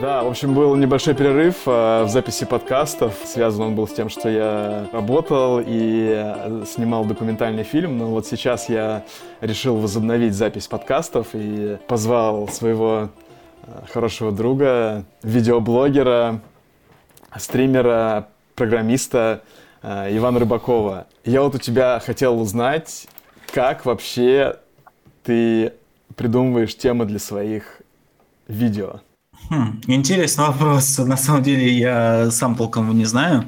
Да, в общем, был небольшой перерыв э, в записи подкастов. Связан он был с тем, что я работал и э, снимал документальный фильм. Но вот сейчас я решил возобновить запись подкастов и позвал своего э, хорошего друга, видеоблогера, стримера, программиста Ивана Рыбакова. Я вот у тебя хотел узнать, как вообще ты придумываешь темы для своих видео? Хм, интересный вопрос. На самом деле я сам толком не знаю.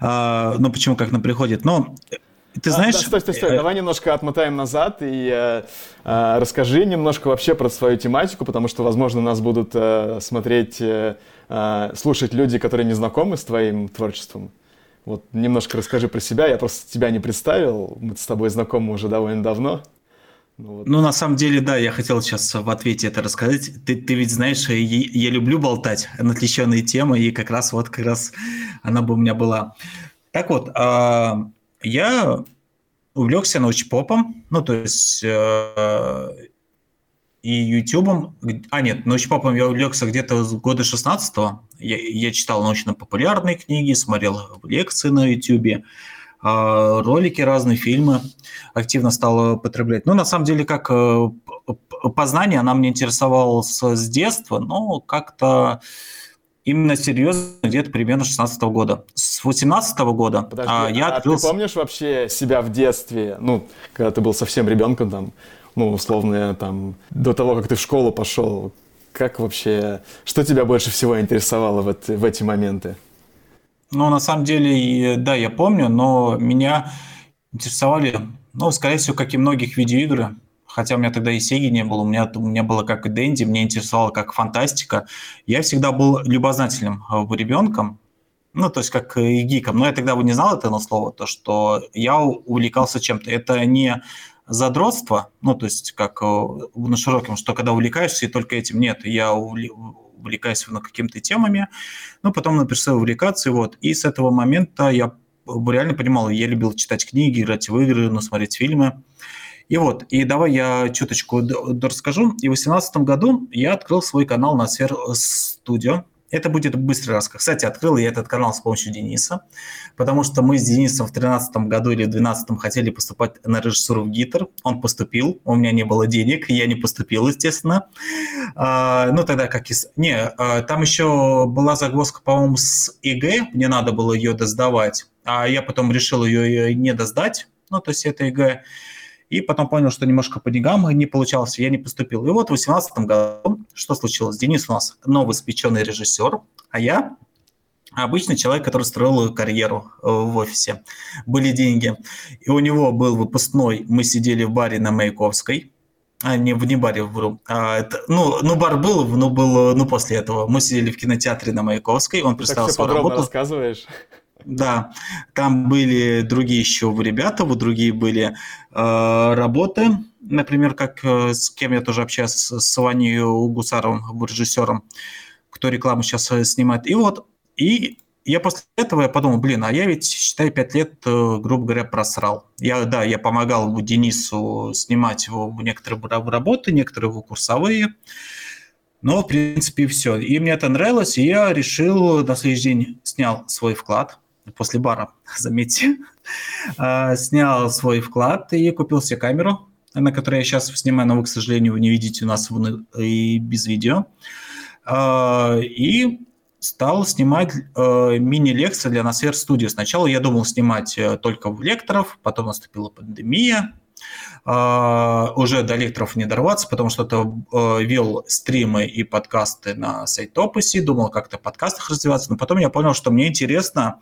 А, ну, почему как нам приходит. Но ты знаешь... А, да, стой, стой, стой. Э, Давай немножко отмотаем назад и э, э, расскажи немножко вообще про свою тематику, потому что, возможно, нас будут э, смотреть, э, э, слушать люди, которые не знакомы с твоим творчеством. Вот немножко расскажи про себя. Я просто тебя не представил. Мы с тобой знакомы уже довольно давно. Ну, вот. ну, на самом деле, да, я хотел сейчас в ответе это рассказать. Ты, ты ведь знаешь, я, я люблю болтать на отвлеченные темы, и как раз вот как раз она бы у меня была. Так вот, э, я увлекся научпопом, ну, то есть э, и ютубом. А, нет, научпопом я увлекся где-то с года 16-го. Я, я читал научно-популярные книги, смотрел лекции на ютубе. А, ролики, разные фильмы активно стала потреблять. Ну, на самом деле, как э, познание, она мне интересовала с детства, но как-то именно серьезно где-то примерно 16 -го года. С 18 -го года Подожди, а, я а открыл... ты помнишь вообще себя в детстве, ну, когда ты был совсем ребенком, там, ну, условно, там, до того, как ты в школу пошел, как вообще, что тебя больше всего интересовало в, это, в эти моменты? Ну, на самом деле, да, я помню, но меня интересовали, ну, скорее всего, как и многих видеоигры, хотя у меня тогда и Сеги не было, у меня, у меня было как и Дэнди, мне интересовало как фантастика. Я всегда был любознательным э, ребенком, ну, то есть как и гиком. Но я тогда бы не знал этого слова, то, что я увлекался чем-то. Это не задротство, ну, то есть как э, на широком, что когда увлекаешься и только этим нет. Я увлекаюсь ну, какими-то темами, ну, потом написал увлекаться, вот. И с этого момента я реально понимал, я любил читать книги, играть в игры, ну, смотреть фильмы. И вот, и давай я чуточку расскажу. И в 2018 году я открыл свой канал на Сфер Студио. Это будет быстрый рассказ. Кстати, открыл я этот канал с помощью Дениса, потому что мы с Денисом в 2013 году или в 2012 хотели поступать на режиссуру в ГИТР. Он поступил, у меня не было денег, я не поступил, естественно. А, ну, тогда как из... Не, а, там еще была загвоздка, по-моему, с ЕГЭ, мне надо было ее досдавать, а я потом решил ее не досдать, ну, то есть это ЕГЭ. И потом понял, что немножко по деньгам не получалось, я не поступил. И вот в 2018 году что случилось? Денис у нас новый испеченный режиссер, а я обычный человек, который строил карьеру э, в офисе. Были деньги. И у него был выпускной, мы сидели в баре на Маяковской, а не в не баре, вру. А, это, ну, ну, бар был, но был, ну, после этого. Мы сидели в кинотеатре на Маяковской, он представил свою работу. рассказываешь. Да, там были другие еще ребята, вот другие были э, работы, например, как э, с кем я тоже общаюсь, с Ваней Гусаровым, режиссером, кто рекламу сейчас э, снимает. И вот, и я после этого я подумал, блин, а я ведь, считай, пять лет, э, грубо говоря, просрал. Я, да, я помогал Денису снимать его некоторые работы, некоторые его курсовые, но, в принципе, все. И мне это нравилось, и я решил на следующий день снял свой вклад – после бара, заметьте, а, снял свой вклад и купил себе камеру, на которой я сейчас снимаю, но вы, к сожалению, вы не видите у нас и без видео. А, и стал снимать э, мини-лекции для Nosfer Studio. Сначала я думал снимать э, только лекторов, потом наступила пандемия, уже до лекторов не дорваться, потому что это uh, вел стримы и подкасты на сайт Опуси, думал как-то в подкастах развиваться, но потом я понял, что мне интересно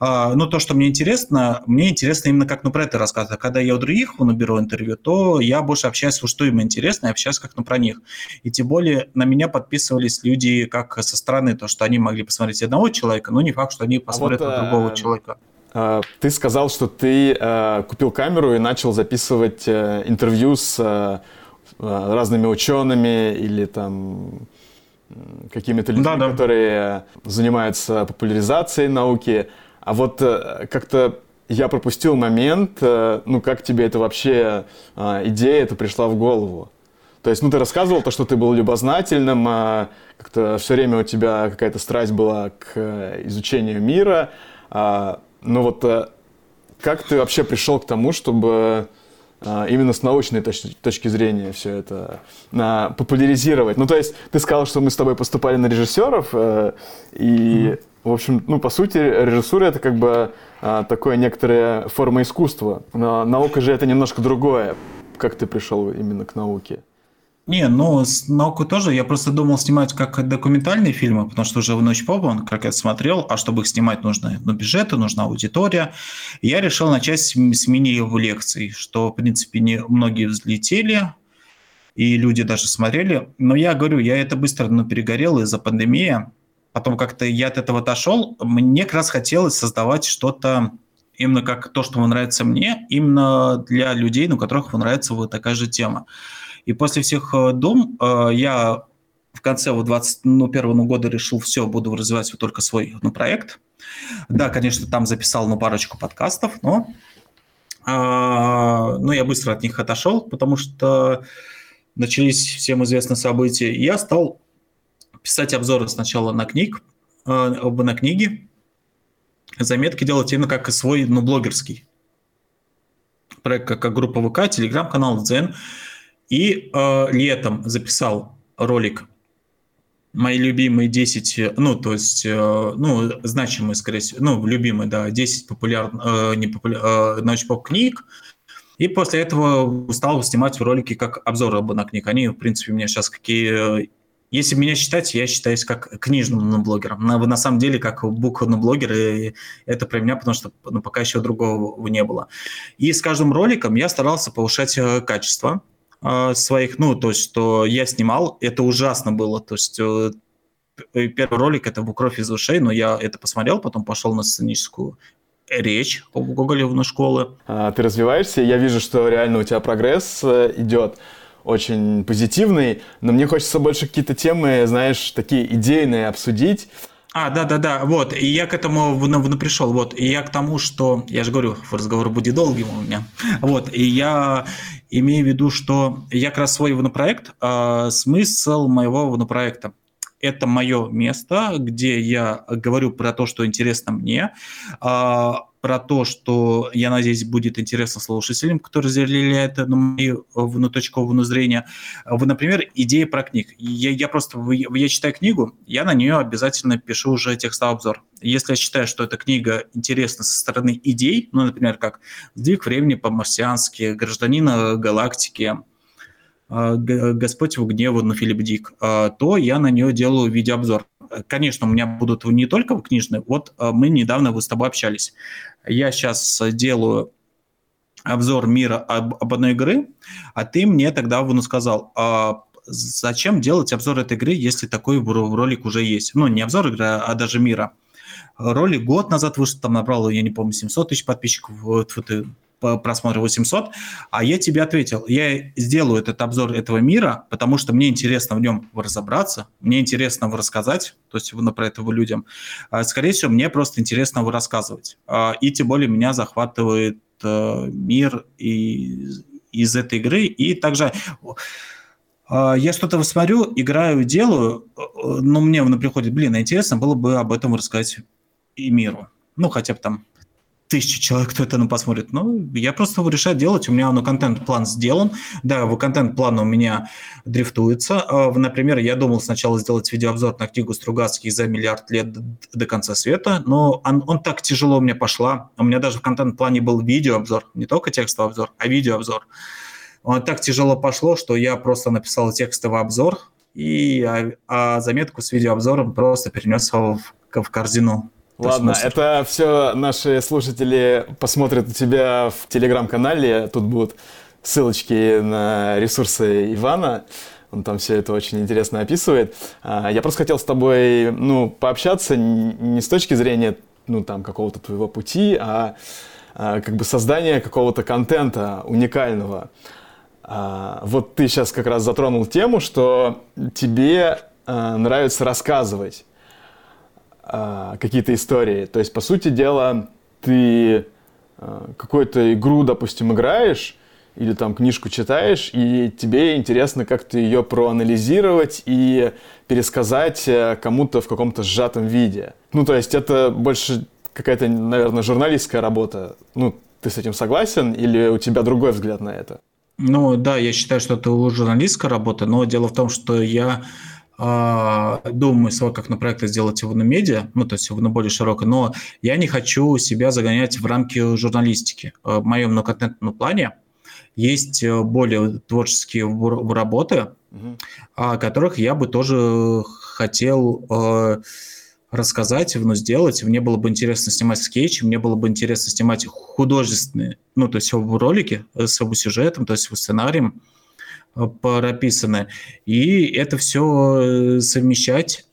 а, ну, то, что мне интересно, мне интересно именно как ну, про это рассказывать. А когда я у других ну, беру интервью, то я больше общаюсь, что им интересно, и общаюсь как ну, про них. И тем более на меня подписывались люди как со стороны, то, что они могли посмотреть одного человека, но не факт, что они посмотрят а вот, на другого э, человека. Э, ты сказал, что ты э, купил камеру и начал записывать э, интервью с э, э разными учеными или там какими-то людьми, да, да. которые занимаются популяризацией науки. А вот э, как-то я пропустил момент, ну как тебе это вообще идея это пришла в голову? То есть, ну, ты рассказывал то, что ты был любознательным, а как-то все время у тебя какая-то страсть была к изучению мира. А, ну вот э, как ты вообще пришел к тому, чтобы а, именно с научной точки, точки зрения все это а, популяризировать? Ну, то есть, ты сказал, что мы с тобой поступали на режиссеров, э, и, mm-hmm. в общем, ну, по сути, режиссура это как бы а, такое некоторая форма искусства. Но наука же это немножко другое. Как ты пришел именно к науке? Не, ну, с науку тоже. Я просто думал снимать как документальные фильмы, потому что уже в «Ночь попа», как я смотрел, а чтобы их снимать, нужно ну, бюджеты, нужна аудитория. Я решил начать с, с мини-лекций, что, в принципе, не, многие взлетели, и люди даже смотрели. Но я говорю, я это быстро ну, перегорел из-за пандемии. Потом как-то я от этого отошел. Мне как раз хотелось создавать что-то именно как то, что нравится мне, именно для людей, у которых нравится вот такая же тема. И после всех э, дум э, я в конце вот 21 ну, года решил, все, буду развивать вот только свой ну, проект. Да, конечно, там записал ну, парочку подкастов, но, а, но я быстро от них отошел, потому что начались всем известные события. Я стал писать обзоры сначала на книг, э, на книги, заметки делать именно как свой, ну, блогерский проект, как группа ВК, телеграм-канал, Дзен. И э, летом записал ролик мои любимые 10, ну, то есть, э, ну, значимые, скорее всего, ну, любимые, да, 10 популярных, э, не популя... э, научпоп книг. И после этого стал снимать ролики как обзоры на книг. Они, в принципе, у меня сейчас какие... Если меня считать, я считаюсь как книжным блогером. На, на самом деле, как буквенный блогер, и это про меня, потому что ну, пока еще другого не было. И с каждым роликом я старался повышать э, качество э, своих, ну, то есть, что я снимал, это ужасно было, то есть э, первый ролик это был «Кровь из ушей», но я это посмотрел, потом пошел на сценическую речь в Гоголевну школы. А, ты развиваешься, я вижу, что реально у тебя прогресс э, идет очень позитивный, но мне хочется больше какие-то темы, знаешь, такие идейные обсудить. А, да-да-да, вот, и я к этому ну, ну, пришел, вот, и я к тому, что, я же говорю, разговор будет долгим у меня, вот, и я имею в виду, что я как раз свой винопроект, а смысл моего винопроекта – это мое место, где я говорю про то, что интересно мне, а, про то, что, я надеюсь, будет интересно слушателям, которые разделяют на мою внуточковое зрение. Вы, например, идеи про книг. Я, я просто, я читаю книгу, я на нее обязательно пишу уже текстовый обзор. Если я считаю, что эта книга интересна со стороны идей, ну, например, как «Сдвиг времени по-марсиански», «Гражданина галактики», а, «Господь в гневу» на Филипп Дик, а, то я на нее делаю видеообзор. Конечно, у меня будут не только книжные. Вот мы недавно вы с тобой общались. Я сейчас делаю обзор мира об, об одной игры, а ты мне тогда ну, сказал, а зачем делать обзор этой игры, если такой ролик уже есть? Ну, не обзор игры, а даже мира. Ролик год назад вышел, там набрал, я не помню, 700 тысяч подписчиков, вот, вот, просмотра 800, а я тебе ответил, я сделаю этот обзор этого мира, потому что мне интересно в нем разобраться, мне интересно его рассказать, то есть про этого людям. А, скорее всего, мне просто интересно его рассказывать. А, и тем более меня захватывает э, мир из, из этой игры. И также а, я что-то смотрю, играю, делаю, э, но мне приходит, блин, интересно было бы об этом рассказать и миру. Ну, хотя бы там тысячи человек, кто это ну, посмотрит. Ну, я просто его решаю делать. У меня ну, контент-план сделан. Да, в контент-план у меня дрифтуется. А, например, я думал сначала сделать видеообзор на книгу Стругацких за миллиард лет до конца света, но он, он так тяжело меня пошла. У меня даже в контент-плане был видеообзор, не только текстовый обзор, а видеообзор. Он так тяжело пошло, что я просто написал текстовый обзор, и а, а заметку с видеообзором просто перенес в, в корзину Ладно, это все наши слушатели посмотрят у тебя в телеграм-канале. Тут будут ссылочки на ресурсы Ивана. Он там все это очень интересно описывает. А, я просто хотел с тобой, ну, пообщаться не с точки зрения, ну, там, какого-то твоего пути, а, а как бы создания какого-то контента уникального. А, вот ты сейчас как раз затронул тему, что тебе нравится рассказывать а, какие-то истории. То есть, по сути дела, ты а, какую-то игру, допустим, играешь, или там книжку читаешь, и тебе интересно как-то ее проанализировать и пересказать э, кому-то в каком-то сжатом виде. Ну, то есть это больше какая-то, наверное, журналистская работа. Ну, ты с этим согласен или у тебя другой взгляд на это? Ну, да, я считаю, что это журналистская работа, но дело в том, что я думаю свой как на проект сделать его на медиа, ну, то есть его на более широкое, но я не хочу себя загонять в рамки журналистики. В моем многоконтентном плане есть э, более творческие работы, угу. о которых я бы тоже хотел э, рассказать, ну, сделать. Мне было бы интересно снимать скетчи, мне было бы интересно снимать художественные, ну, то есть ролики с его сюжетом, то есть сценарием э, прописаны. И это все совмещать.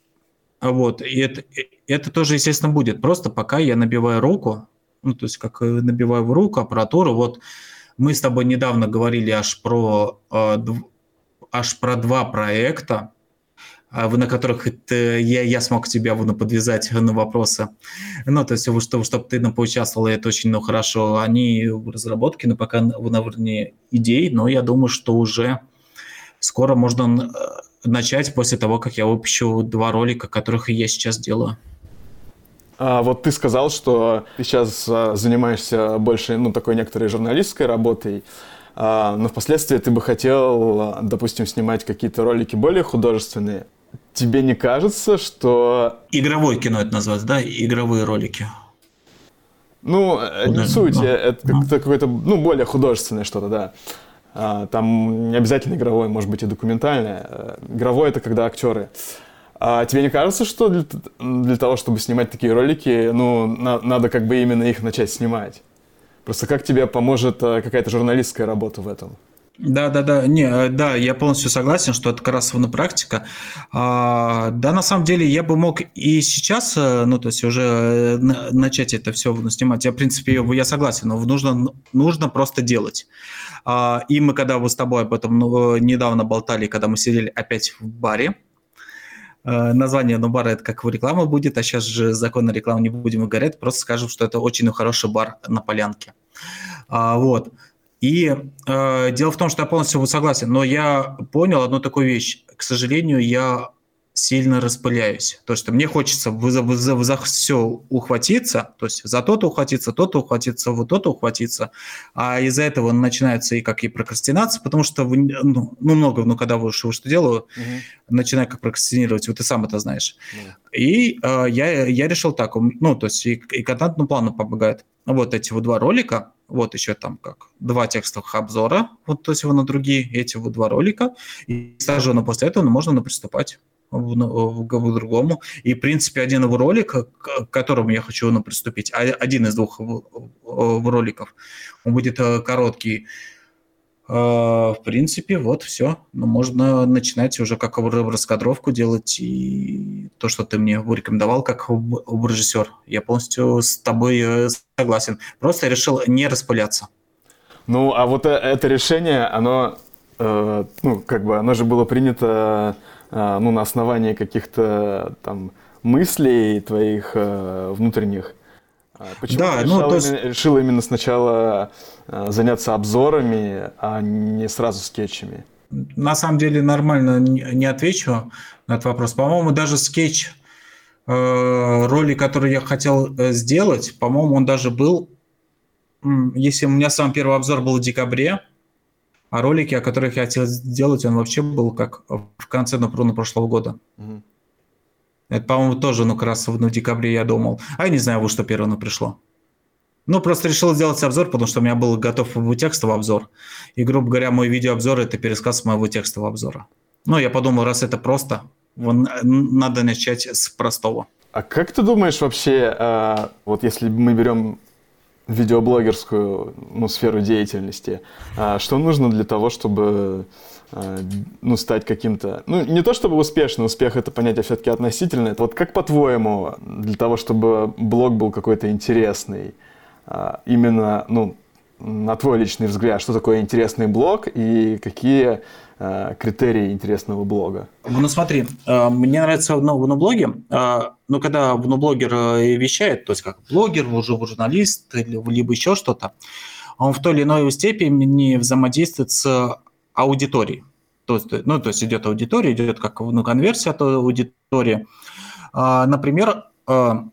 Вот. И это, это тоже, естественно, будет. Просто пока я набиваю руку, ну, то есть как набиваю в руку аппаратуру, вот мы с тобой недавно говорили аж про, э, аж про два проекта, э, на которых это, я, я смог тебя ну, подвязать на вопросы. Ну, то есть, чтобы, чтобы ты ну, поучаствовал, это очень ну, хорошо. Они в разработке, но пока на уровне идей, но я думаю, что уже скоро можно э, начать после того, как я выпущу два ролика, которых я сейчас делаю. А вот ты сказал, что ты сейчас а, занимаешься больше, ну, такой некоторой журналистской работой, а, но впоследствии ты бы хотел, а, допустим, снимать какие-то ролики более художественные. Тебе не кажется, что... Игровое кино это называется, да? Игровые ролики. Ну, э, не суть, это ну. какое-то, ну, более художественное что-то, да. Там не обязательно игровое, может быть и документальное. Э, игровое это когда актеры а тебе не кажется, что для, для того, чтобы снимать такие ролики, ну, на, надо как бы именно их начать снимать? Просто как тебе поможет а, какая-то журналистская работа в этом? Да, да, да, не, э, да, я полностью согласен, что это как практика. А, да, на самом деле я бы мог и сейчас, э, ну, то есть уже начать это все снимать. Я, в принципе, я согласен, но нужно, нужно просто делать. А, и мы, когда вы с тобой об этом ну, недавно болтали, когда мы сидели опять в баре, Э, название Нубара это как в реклама будет, а сейчас же закон о рекламе не будем говорить, просто скажем, что это очень хороший бар на полянке. А, вот. И э, дело в том, что я полностью согласен, но я понял одну такую вещь. К сожалению, я сильно распыляюсь. То, что мне хочется за, за, за все ухватиться, то есть за то-то ухватиться, то-то ухватиться, вот то-то ухватиться, а из-за этого начинается и как и прокрастинация, потому что вы, ну, ну много, ну когда вы что, что делаю, угу. начинаю как прокрастинировать, вот ты сам это знаешь. Угу. И э, я, я решил так, ну то есть и, и контентному плану помогает. Вот эти вот два ролика, вот еще там как два текстовых обзора, вот то есть его на другие, эти вот два ролика, и сразу на после этого можно на приступать в, в другому. И, в принципе, один его ролик, к которому я хочу ну, приступить, один из двух роликов, он будет э, короткий. А, в принципе, вот все. Ну, можно начинать уже как раскадровку делать и то, что ты мне порекомендовал как режиссер. Я полностью с тобой э, согласен. Просто решил не распыляться. Ну, а вот э, это решение, оно, э, ну, как бы, оно же было принято а, ну, на основании каких-то там мыслей твоих э, внутренних. А почему да, ты решил, ну, есть... именно, решил именно сначала э, заняться обзорами, а не сразу скетчами? На самом деле нормально не отвечу на этот вопрос. По-моему, даже скетч э, роли, который я хотел сделать, по-моему, он даже был, если у меня сам первый обзор был в декабре, а ролики, о которых я хотел сделать, он вообще был как в конце, например, прошлого года. Угу. Это, по-моему, тоже, ну, как раз в, ну, декабре я думал. А я не знаю, во что первое пришло. Ну, просто решил сделать обзор, потому что у меня был готов текстовый обзор. И, грубо говоря, мой видеообзор – это пересказ моего текстового обзора. Ну, я подумал, раз это просто, надо начать с простого. А как ты думаешь вообще, а, вот если мы берем видеоблогерскую ну, сферу деятельности. А что нужно для того, чтобы ну, стать каким-то... Ну, не то чтобы успешным, успех это понятие все-таки относительное. Вот как по-твоему, для того, чтобы блог был какой-то интересный, а, именно, ну, на твой личный взгляд, что такое интересный блог и какие э, критерии интересного блога? Ну смотри, э, мне нравится в, ну, в блоге, э, ну когда вноблогер вещает, то есть как блогер, уже журналист, либо еще что-то, он в той или иной степени взаимодействует с аудиторией. То есть, ну, то есть идет аудитория, идет как ну, конверсия от аудитории. А, например, а,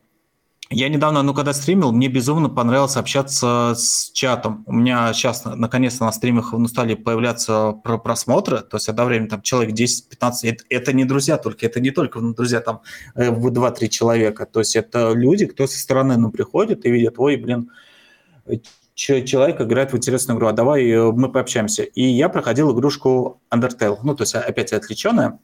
я недавно, ну, когда стримил, мне безумно понравилось общаться с чатом. У меня сейчас, наконец-то, на стримах ну, стали появляться просмотры, то есть одновременно там человек 10-15, это, это не друзья только, это не только ну, друзья там э, в 2-3 человека, то есть это люди, кто со стороны ну, приходит и видит, ой, блин, человек играет в интересную игру, а давай э, мы пообщаемся. И я проходил игрушку Undertale, ну, то есть опять отвлеченная.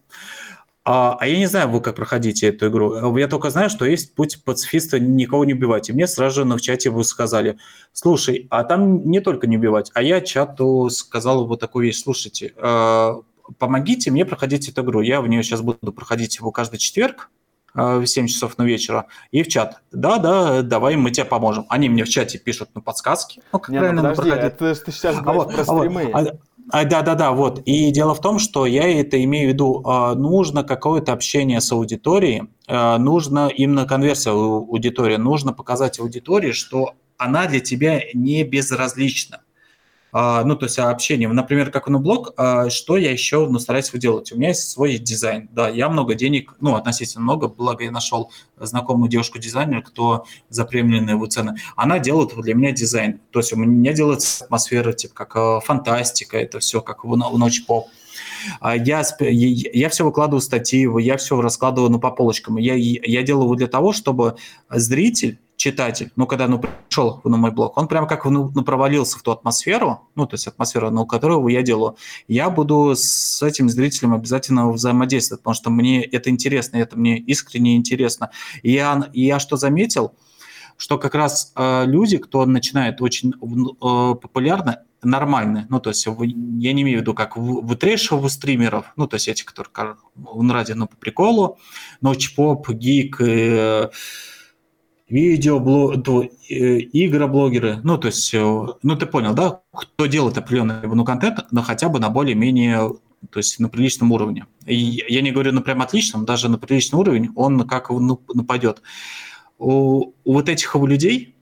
А, а я не знаю, вы как проходите эту игру. Я только знаю, что есть путь пацифиста никого не убивать. И мне сразу же в чате вы сказали, слушай, а там не только не убивать, а я чату сказал вот такую вещь, слушайте, э, помогите мне проходить эту игру. Я в нее сейчас буду проходить его каждый четверг, э, в 7 часов на вечера, и в чат. Да, да, давай мы тебе поможем. Они мне в чате пишут на подсказки. Ну, как не, ну, правильно ну, подожди, проходить. Это, ты сейчас говоришь а вот, про стримы. А вот, а, да, да, да, вот. И дело в том, что я это имею в виду, а, нужно какое-то общение с аудиторией, а, нужно именно конверсия аудитории, нужно показать аудитории, что она для тебя не безразлична. А, ну, то есть общение. Например, как на блог, а, что я еще ну, стараюсь делать? У меня есть свой дизайн. Да, я много денег, ну, относительно много, благо я нашел знакомую девушку-дизайнера, кто за премиальные его цены. Она делает для меня дизайн. То есть у меня делается атмосфера, типа, как э, фантастика, это все как в, ночь поп. А я, я все выкладываю статьи, я все раскладываю ну, по полочкам. Я, я делаю его для того, чтобы зритель читатель, ну, когда ну, пришел на мой блог, он прям как ну, ну, провалился в ту атмосферу, ну, то есть атмосферу, ну, которую я делаю, я буду с этим зрителем обязательно взаимодействовать, потому что мне это интересно, это мне искренне интересно. И я, я что заметил, что как раз э, люди, кто начинает очень э, популярно, нормальные. Ну, то есть я не имею в виду как в, в трэшевых стримеров, ну, то есть эти, которые в ради, ну, по приколу, но чпоп, гик, э, видеоблог, э, игроблогеры, ну, то есть, э, ну, ты понял, да, кто делает определенный ну, контент, но хотя бы на более-менее, то есть на приличном уровне. И я не говорю на прям отличном, даже на приличный уровень он как ну, нападет. У, у вот этих людей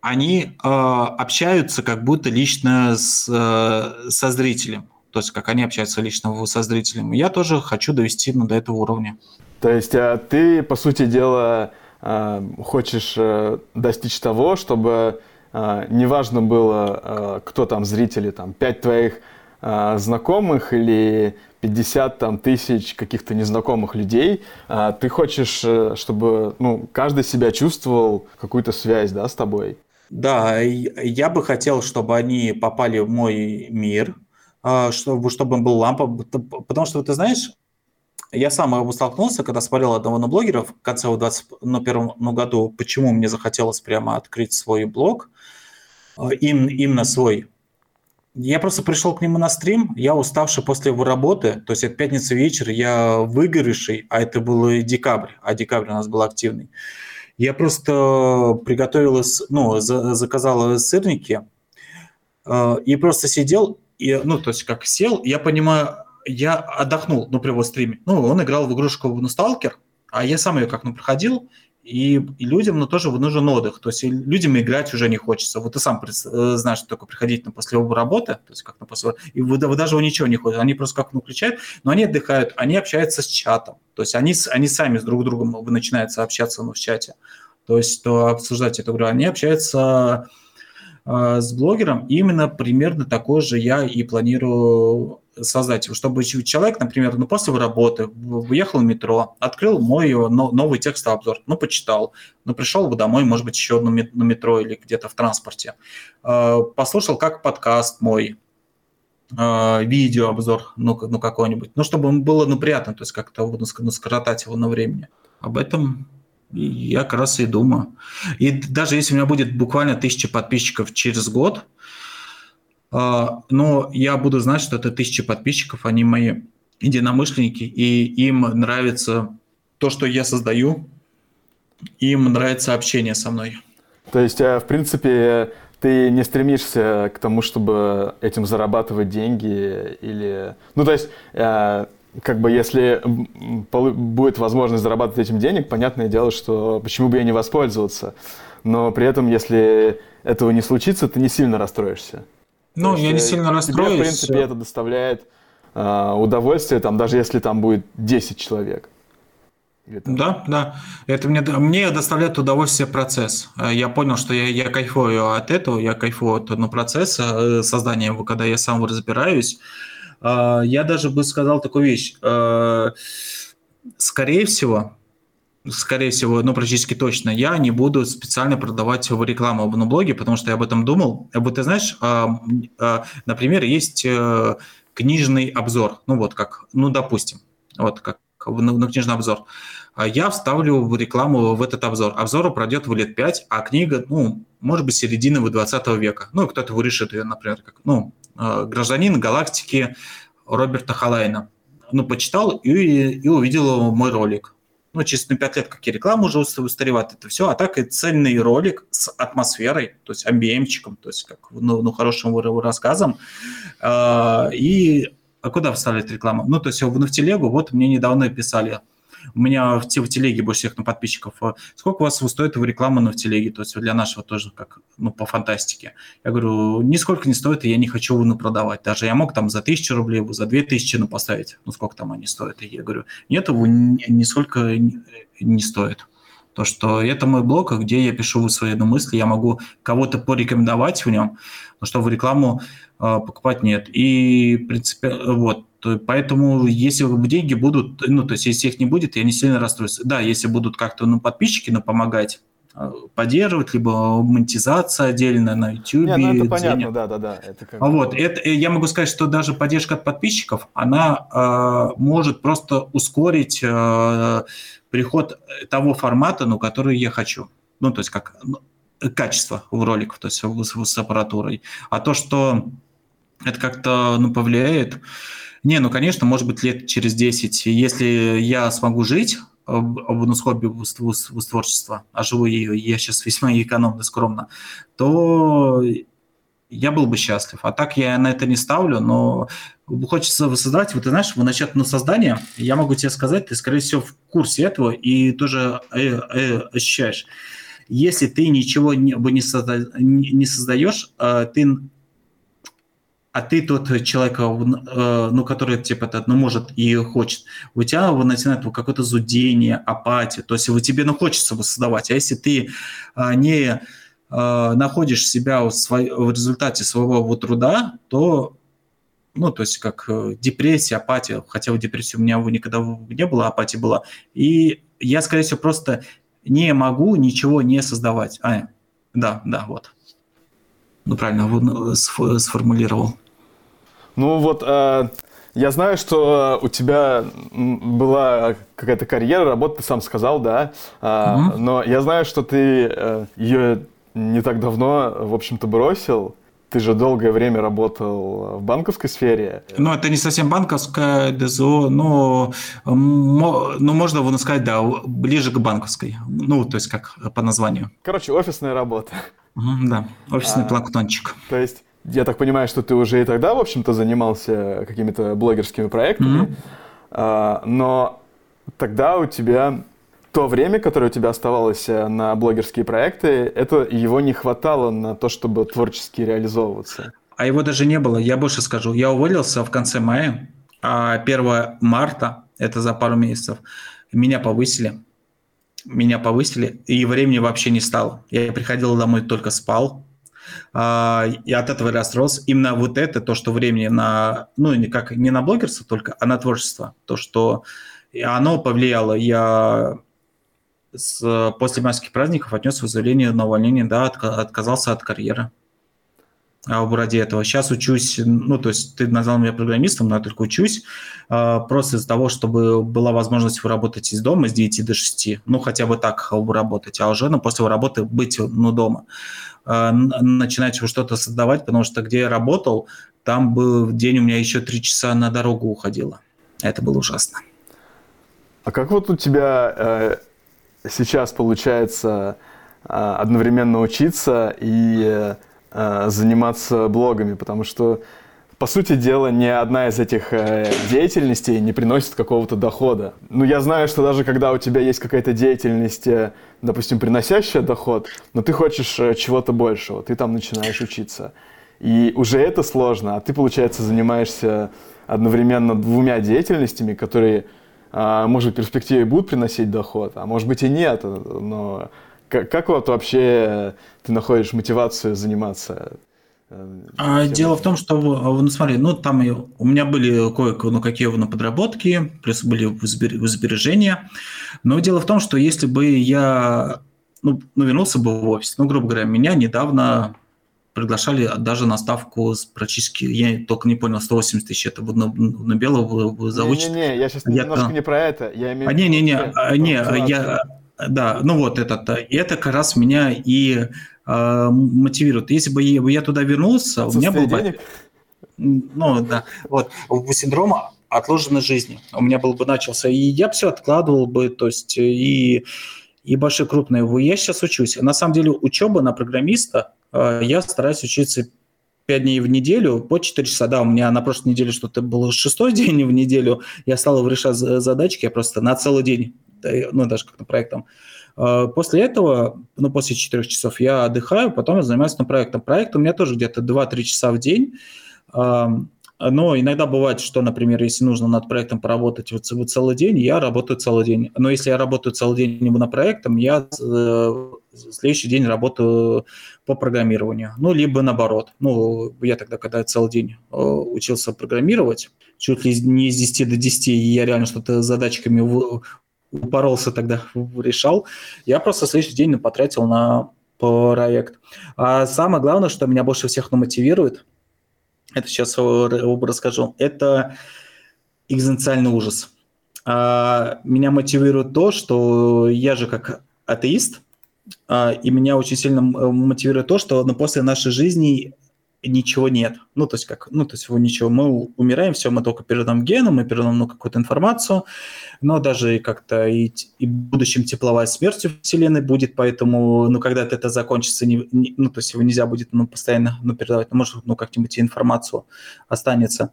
они э, общаются как будто лично с, э, со зрителем. То есть как они общаются лично со зрителем. Я тоже хочу довести ну, до этого уровня. То есть а ты, по сути дела, хочешь э, достичь того, чтобы э, неважно было, кто там зрители, там, пять твоих знакомых или 50 там, тысяч каких-то незнакомых людей, ты хочешь, чтобы ну, каждый себя чувствовал какую-то связь да, с тобой. Да, я бы хотел, чтобы они попали в мой мир, чтобы, чтобы был лампа, потому что, ты знаешь, я сам столкнулся, когда смотрел одного на блогера в конце 2021 ну, году, почему мне захотелось прямо открыть свой блог, э, им, именно свой. Я просто пришел к нему на стрим, я уставший после его работы, то есть это пятница вечер, я выгоревший, а это был декабрь, а декабрь у нас был активный. Я просто приготовил, ну, заказал сырники э, и просто сидел, и, ну, то есть как сел, я понимаю, я отдохнул, ну, при его стриме. Ну, он играл в игрушку ну, Сталкер, а я сам ее как ну проходил, и, и людям ну, тоже нужен отдых. То есть людям играть уже не хочется. Вот ты сам э, знаешь, что такое приходить на после работы, то есть как на после... И вы, вы даже ничего не ходят. Они просто как ну, включают, но они отдыхают, они общаются с чатом. То есть они, они сами с друг другом начинают общаться ну, в чате. То есть то обсуждать эту игру. Они общаются э, с блогером. Именно примерно такой же я и планирую создать, чтобы человек, например, ну, после работы уехал в метро, открыл мой новый текстовый обзор, ну, почитал, ну, пришел бы домой, может быть, еще на метро или где-то в транспорте, э, послушал как подкаст мой, э, видеообзор, ну, ну какой-нибудь, ну, чтобы ему было, ну, приятно, то есть как-то ну, скоротать его на времени. Об этом я как раз и думаю. И даже если у меня будет буквально тысяча подписчиков через год, но я буду знать, что это тысячи подписчиков, они мои единомышленники, и им нравится то, что я создаю, им нравится общение со мной. То есть, э, в принципе, ты не стремишься к тому, чтобы этим зарабатывать деньги или... Ну, то есть, э, как бы если будет возможность зарабатывать этим денег, понятное дело, что почему бы я не воспользоваться. Но при этом, если этого не случится, ты не сильно расстроишься. Ну, я не сильно расстроюсь. Тебе, в принципе, это доставляет э, удовольствие, там, даже если там будет 10 человек. Да, да. Это мне, мне доставляет удовольствие процесс. Э, я понял, что я, я кайфую от этого, я кайфую от ну, процесса э, создания его, когда я сам разбираюсь. Э, я даже бы сказал такую вещь. Скорее всего, скорее всего, ну, практически точно, я не буду специально продавать в рекламу на блоге, потому что я об этом думал. Вот ты знаешь, например, есть книжный обзор, ну, вот как, ну, допустим, вот как на, на книжный обзор. А я вставлю рекламу в этот обзор. Обзор пройдет в лет 5, а книга, ну, может быть, середины 20 века. Ну, кто-то вырежет ее, например, как, ну, э, «Гражданин галактики» Роберта Халайна. Ну, почитал и, и увидел мой ролик. Ну, через ну, 5 лет, как и реклама уже устаревает это все, а так и цельный ролик с атмосферой, то есть амбиемчиком, то есть как ну, ну хорошим рассказом. А, и а куда вставлять рекламу? Ну, то есть в, в телегу, вот мне недавно писали, у меня в, в телеге больше всех на подписчиков. А сколько у вас стоит реклама на в телеге? То есть для нашего тоже как, ну, по фантастике. Я говорю, нисколько не стоит, и я не хочу ну, продавать. Даже я мог там за тысячу рублей, за две тысячи ну, поставить. Ну, сколько там они стоят? И я говорю, нет, его нисколько не стоит то, что это мой блог, где я пишу свои ну, мысли, я могу кого-то порекомендовать в нем, но что в рекламу э, покупать нет. И, в принципе, вот, поэтому если деньги будут, ну, то есть если их не будет, я не сильно расстроюсь. Да, если будут как-то, ну, подписчики, ну, помогать, а, поддерживать, либо монетизация отдельно на YouTube. Нет, ну это понятно, да, да, да. Это как... Вот, это, э, я могу сказать, что даже поддержка от подписчиков, она э, может просто ускорить э, приход того формата, ну, который я хочу. Ну, то есть как ну, качество в роликах, то есть с, с аппаратурой. А то, что это как-то ну, повлияет, не, ну, конечно, может быть, лет через 10, если я смогу жить об ну, хобби в творчества, а живу я, я сейчас весьма экономно, скромно, то я был бы счастлив. А так я на это не ставлю, но хочется воссоздавать. Вот ты знаешь, в начать на создание, я могу тебе сказать, ты, скорее всего, в курсе этого и тоже э, э, ощущаешь. Если ты ничего не, не, созда, не создаешь, э, ты а ты тот человек, э, ну, который, типа, ну, может и хочет, у тебя начинает какое-то зудение, апатия, то есть тебе, ну, хочется воссоздавать, а если ты э, не э, находишь себя в, свой, в результате своего вот труда, то ну, то есть как э, депрессия, апатия, хотя в депрессии у меня никогда не было, апатия была. И я, скорее всего, просто не могу ничего не создавать. А, да, да, вот. Ну, правильно сформулировал. Ну, вот э, я знаю, что у тебя была какая-то карьера, работа, ты сам сказал, да, э, угу. но я знаю, что ты э, ее не так давно, в общем-то, бросил. Ты же долгое время работал в банковской сфере. Ну, это не совсем банковская ДЗО, но ну, можно его сказать, да, ближе к банковской. Ну, то есть как по названию. Короче, офисная работа. Да, офисный а, планктончик. То есть, я так понимаю, что ты уже и тогда, в общем-то, занимался какими-то блогерскими проектами, mm-hmm. а, но тогда у тебя то время, которое у тебя оставалось э, на блогерские проекты, это его не хватало на то, чтобы творчески реализовываться. А его даже не было. Я больше скажу. Я уволился в конце мая, а 1 марта, это за пару месяцев, меня повысили. Меня повысили, и времени вообще не стало. Я приходил домой, только спал, а, и от этого расстроился. Именно вот это, то, что времени на, ну, как не на блогерство только, а на творчество. То, что оно повлияло. Я с, после майских праздников отнес заявление на увольнение, да, от, отказался от карьеры а, ради этого. Сейчас учусь, ну, то есть ты назвал меня программистом, но я только учусь, а, просто из-за того, чтобы была возможность работать из дома с 9 до 6, ну, хотя бы так работать, а уже ну, после работы быть, ну, дома, начинать что-то создавать, потому что где я работал, там был день у меня еще 3 часа на дорогу уходило. Это было ужасно. А как вот у тебя э, сейчас получается а, одновременно учиться и а, заниматься блогами, потому что по сути дела, ни одна из этих э, деятельностей не приносит какого-то дохода. Ну, я знаю, что даже когда у тебя есть какая-то деятельность, э, допустим, приносящая доход, но ты хочешь э, чего-то большего, ты там начинаешь учиться. И уже это сложно, а ты, получается, занимаешься одновременно двумя деятельностями, которые, э, может в перспективе будут приносить доход, а может быть и нет. Но как, как вот вообще ты находишь мотивацию заниматься а дело в том, что, ну смотри, ну там у меня были кое-какие ну, какие ну, подработки, плюс были сбережения. Но дело в том, что если бы я ну, ну, вернулся бы в офис, ну, грубо говоря, меня недавно приглашали даже на ставку с практически, я только не понял, 180 тысяч, это на, на белого заучит. Не-не-не, я сейчас я, немножко не про это, я имею а, не-не-не, а, не, я, да, ну вот этот, это как раз меня и э, мотивирует. Если бы я, я туда вернулся, у меня был бы... Ну, да, вот, синдром отложенной жизни. У меня был бы начался, и я все откладывал бы, то есть, и, и большие крупные. Я сейчас учусь. На самом деле, учеба на программиста, э, я стараюсь учиться 5 дней в неделю по 4 часа. Да, у меня на прошлой неделе что-то было шестой день в неделю. Я стал решать задачки, я просто на целый день, ну, даже как-то проектом. А, после этого, ну, после 4 часов я отдыхаю, потом я занимаюсь на проектом. Проект у меня тоже где-то 2-3 часа в день. Но иногда бывает, что, например, если нужно над проектом поработать вот целый день, я работаю целый день. Но если я работаю целый день либо на проектом, я э, следующий день работаю по программированию. Ну, либо наоборот. Ну, я тогда, когда целый день э, учился программировать, чуть ли не с 10 до 10, я реально что-то задачками упоролся тогда, решал. Я просто следующий день потратил на проект. А самое главное, что меня больше всех мотивирует, это сейчас расскажу, это экзистенциальный ужас. А меня мотивирует то, что я же как атеист, а, и меня очень сильно мотивирует то, что ну, после нашей жизни ничего нет. Ну, то есть как, ну, то есть его ничего, мы умираем, все, мы только передаем геном, мы передаем ну, какую-то информацию, но даже как-то и, и в будущем тепловая смерть в Вселенной будет, поэтому, ну, когда-то это закончится, не, не, ну, то есть его нельзя будет, ну, постоянно, ну, передавать, ну, может, ну, как-нибудь информацию останется.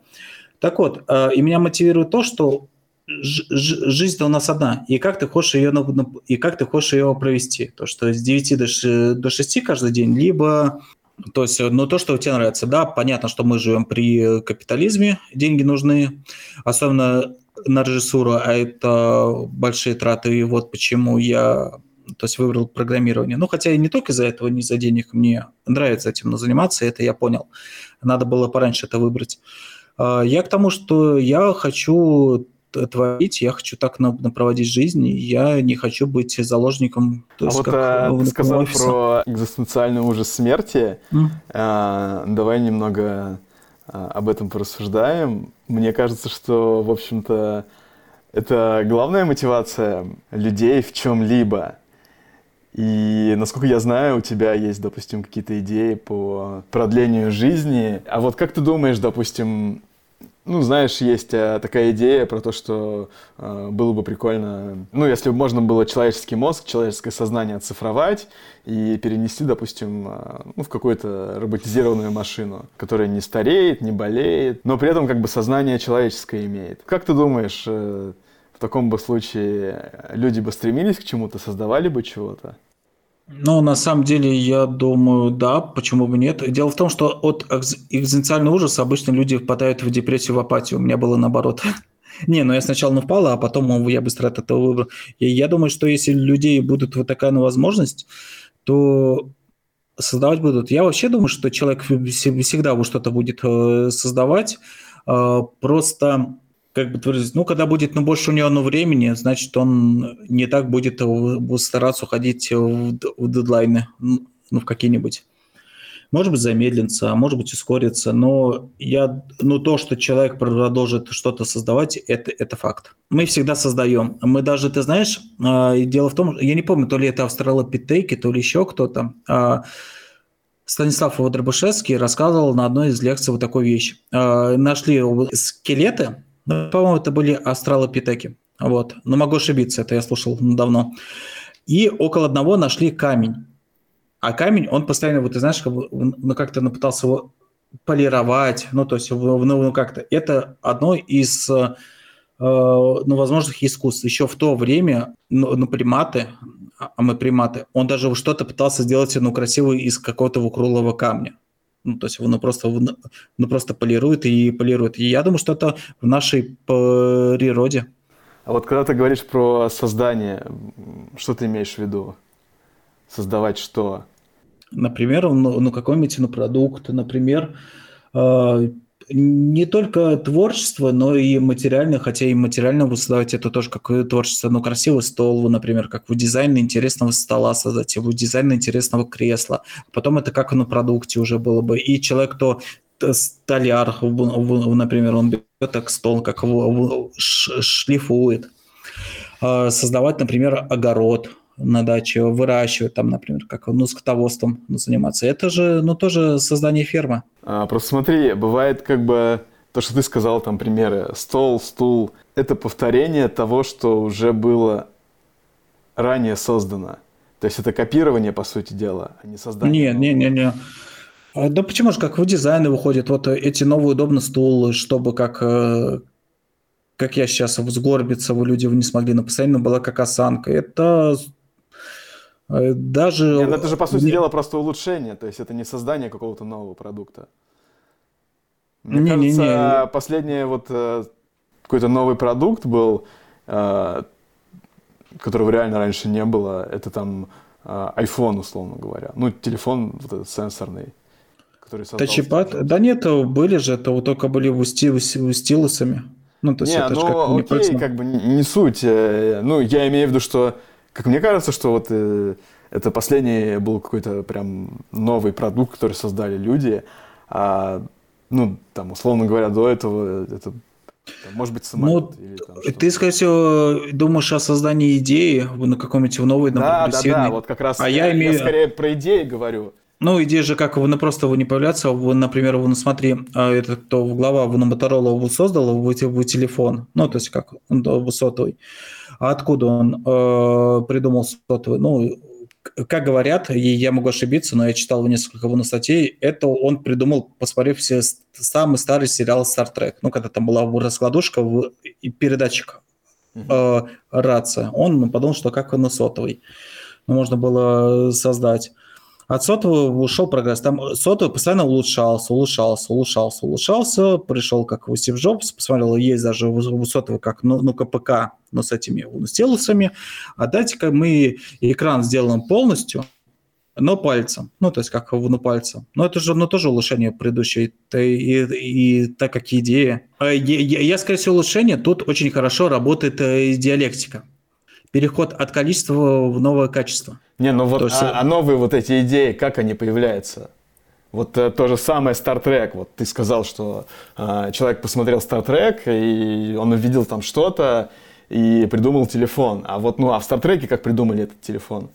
Так вот, э, и меня мотивирует то, что жизнь-то у нас одна, и как ты хочешь ее, и как ты хочешь ее провести, то, что с 9 до, до 6 каждый день, либо то есть, ну, то, что тебе нравится, да, понятно, что мы живем при капитализме, деньги нужны, особенно на режиссуру, а это большие траты, и вот почему я то есть выбрал программирование. Ну, хотя и не только из-за этого, не из-за денег, мне нравится этим заниматься, это я понял. Надо было пораньше это выбрать. А, я к тому, что я хочу творить, я хочу так проводить жизнь, я не хочу быть заложником. То а есть, вот как, а, ты сказал офиса. про экзистенциальный ужас смерти. Mm. А, давай немного об этом порассуждаем. Мне кажется, что, в общем-то, это главная мотивация людей в чем-либо. И, насколько я знаю, у тебя есть, допустим, какие-то идеи по продлению жизни. А вот как ты думаешь, допустим, ну, знаешь, есть э, такая идея про то, что э, было бы прикольно, ну, если бы можно было человеческий мозг, человеческое сознание оцифровать и перенести, допустим, э, ну, в какую-то роботизированную машину, которая не стареет, не болеет, но при этом как бы сознание человеческое имеет. Как ты думаешь, э, в таком бы случае люди бы стремились к чему-то, создавали бы чего-то? Ну, на самом деле, я думаю, да, почему бы нет. Дело в том, что от экзистенциального ужаса обычно люди впадают в депрессию, в апатию. У меня было наоборот. Не, ну я сначала не впала, а потом я быстро от этого выбрал. И я думаю, что если у людей будут вот такая ну, возможность, то создавать будут. Я вообще думаю, что человек всегда что-то будет э, создавать. Э, просто как бы выразить, ну, когда будет ну, больше у него ну, времени, значит, он не так будет стараться уходить в, в дедлайны, ну, в какие-нибудь. Может быть, замедлится, а может быть, ускорится, но я, ну, то, что человек продолжит что-то создавать, это, это факт. Мы всегда создаем. Мы даже, ты знаешь, а, дело в том, я не помню, то ли это австралопитеки, то ли еще кто-то, а, Станислав Водробышевский рассказывал на одной из лекций вот такую вещь. Нашли скелеты, ну, по-моему, это были астралопитеки. Вот. Но могу ошибиться, это я слушал давно. И около одного нашли камень. А камень, он постоянно, вот ты знаешь, как, ну, как-то пытался его полировать, ну, то есть, ну, ну как-то, это одно из, э, ну, возможных искусств. Еще в то время, ну, ну приматы, а, а мы приматы, он даже что-то пытался сделать, ну, красивый из какого-то круглого камня. Ну, то есть он просто, ну, просто полирует и полирует. И я думаю, что это в нашей природе. А вот когда ты говоришь про создание, что ты имеешь в виду? Создавать что? Например, ну, ну какой-нибудь ну, продукт, например, э, не только творчество, но и материально, хотя и материально вы создаете это тоже как творчество, ну, красивый стол, например, как вы дизайн интересного стола создать, вы дизайн интересного кресла, потом это как на продукте уже было бы, и человек, кто столяр, например, он берет так стол, как его шлифует, а, создавать, например, огород, на даче, выращивать там, например, как ну, скотоводством заниматься. Это же, ну, тоже создание фермы. А, просто смотри, бывает как бы то, что ты сказал, там примеры, стол, стул, это повторение того, что уже было ранее создано. То есть это копирование, по сути дела, а не создание. Не, не, не, не. А, да почему же, как в дизайны выходят, вот эти новые удобные стулы, чтобы как, э, как я сейчас сгорбиться, вы люди не смогли, но постоянно была как осанка. Это даже... Нет, ну это же, по сути не... дела, просто улучшение, то есть это не создание какого-то нового продукта. Мне не, кажется, не, не. последний вот э, какой-то новый продукт был, э, которого реально раньше не было, это там iPhone, условно говоря. Ну, телефон вот этот сенсорный. Который Тачипад? Да нет, были же, это вот только были в стилусами. Ну, то есть не, это ну, как, окей, как бы не суть. Ну, я имею в виду, что как мне кажется, что вот э, это последний был какой-то прям новый продукт, который создали люди. А, ну, там, условно говоря, до этого это может быть, самолет. Ну, или там ты, скорее всего, думаешь о создании идеи на каком-нибудь новой, на Да, да, да, вот как раз а я, я, имею... я скорее про идеи говорю. Ну, идея же, как вы просто вы не появляться, вы, например, вы, ну, смотри, а, это кто глава на Motorola вы создал, вы, вы телефон, ну, то есть как, сотовый. А откуда он э, придумал сотовый? Ну, как говорят, и я могу ошибиться, но я читал несколько его статей, это он придумал, посмотрев все самый старый сериал Star Trek. Ну, когда там была раскладушка и передатчик э, рация. Он подумал, что как на сотовый. Ну, можно было создать. От сотового ушел прогресс. Там сотовый постоянно улучшался, улучшался, улучшался, улучшался. Пришел как Стив Джобс, посмотрел, есть даже у сотового как ну, ну КПК, но с этими ну, стелусами. А дайте-ка мы экран сделаем полностью, но пальцем. Ну, то есть как ну, пальцем. Но это же ну, тоже улучшение предыдущей. И, и, и так как идея. Я, я, я, скорее всего, улучшение. Тут очень хорошо работает э, диалектика переход от количества в новое качество. Не, ну вот, то а, а новые вот эти идеи, как они появляются? Вот э, то же самое Star Trek. Вот ты сказал, что э, человек посмотрел Star Trek, и он увидел там что-то, и придумал телефон. А вот, ну, а в Trek как придумали этот телефон?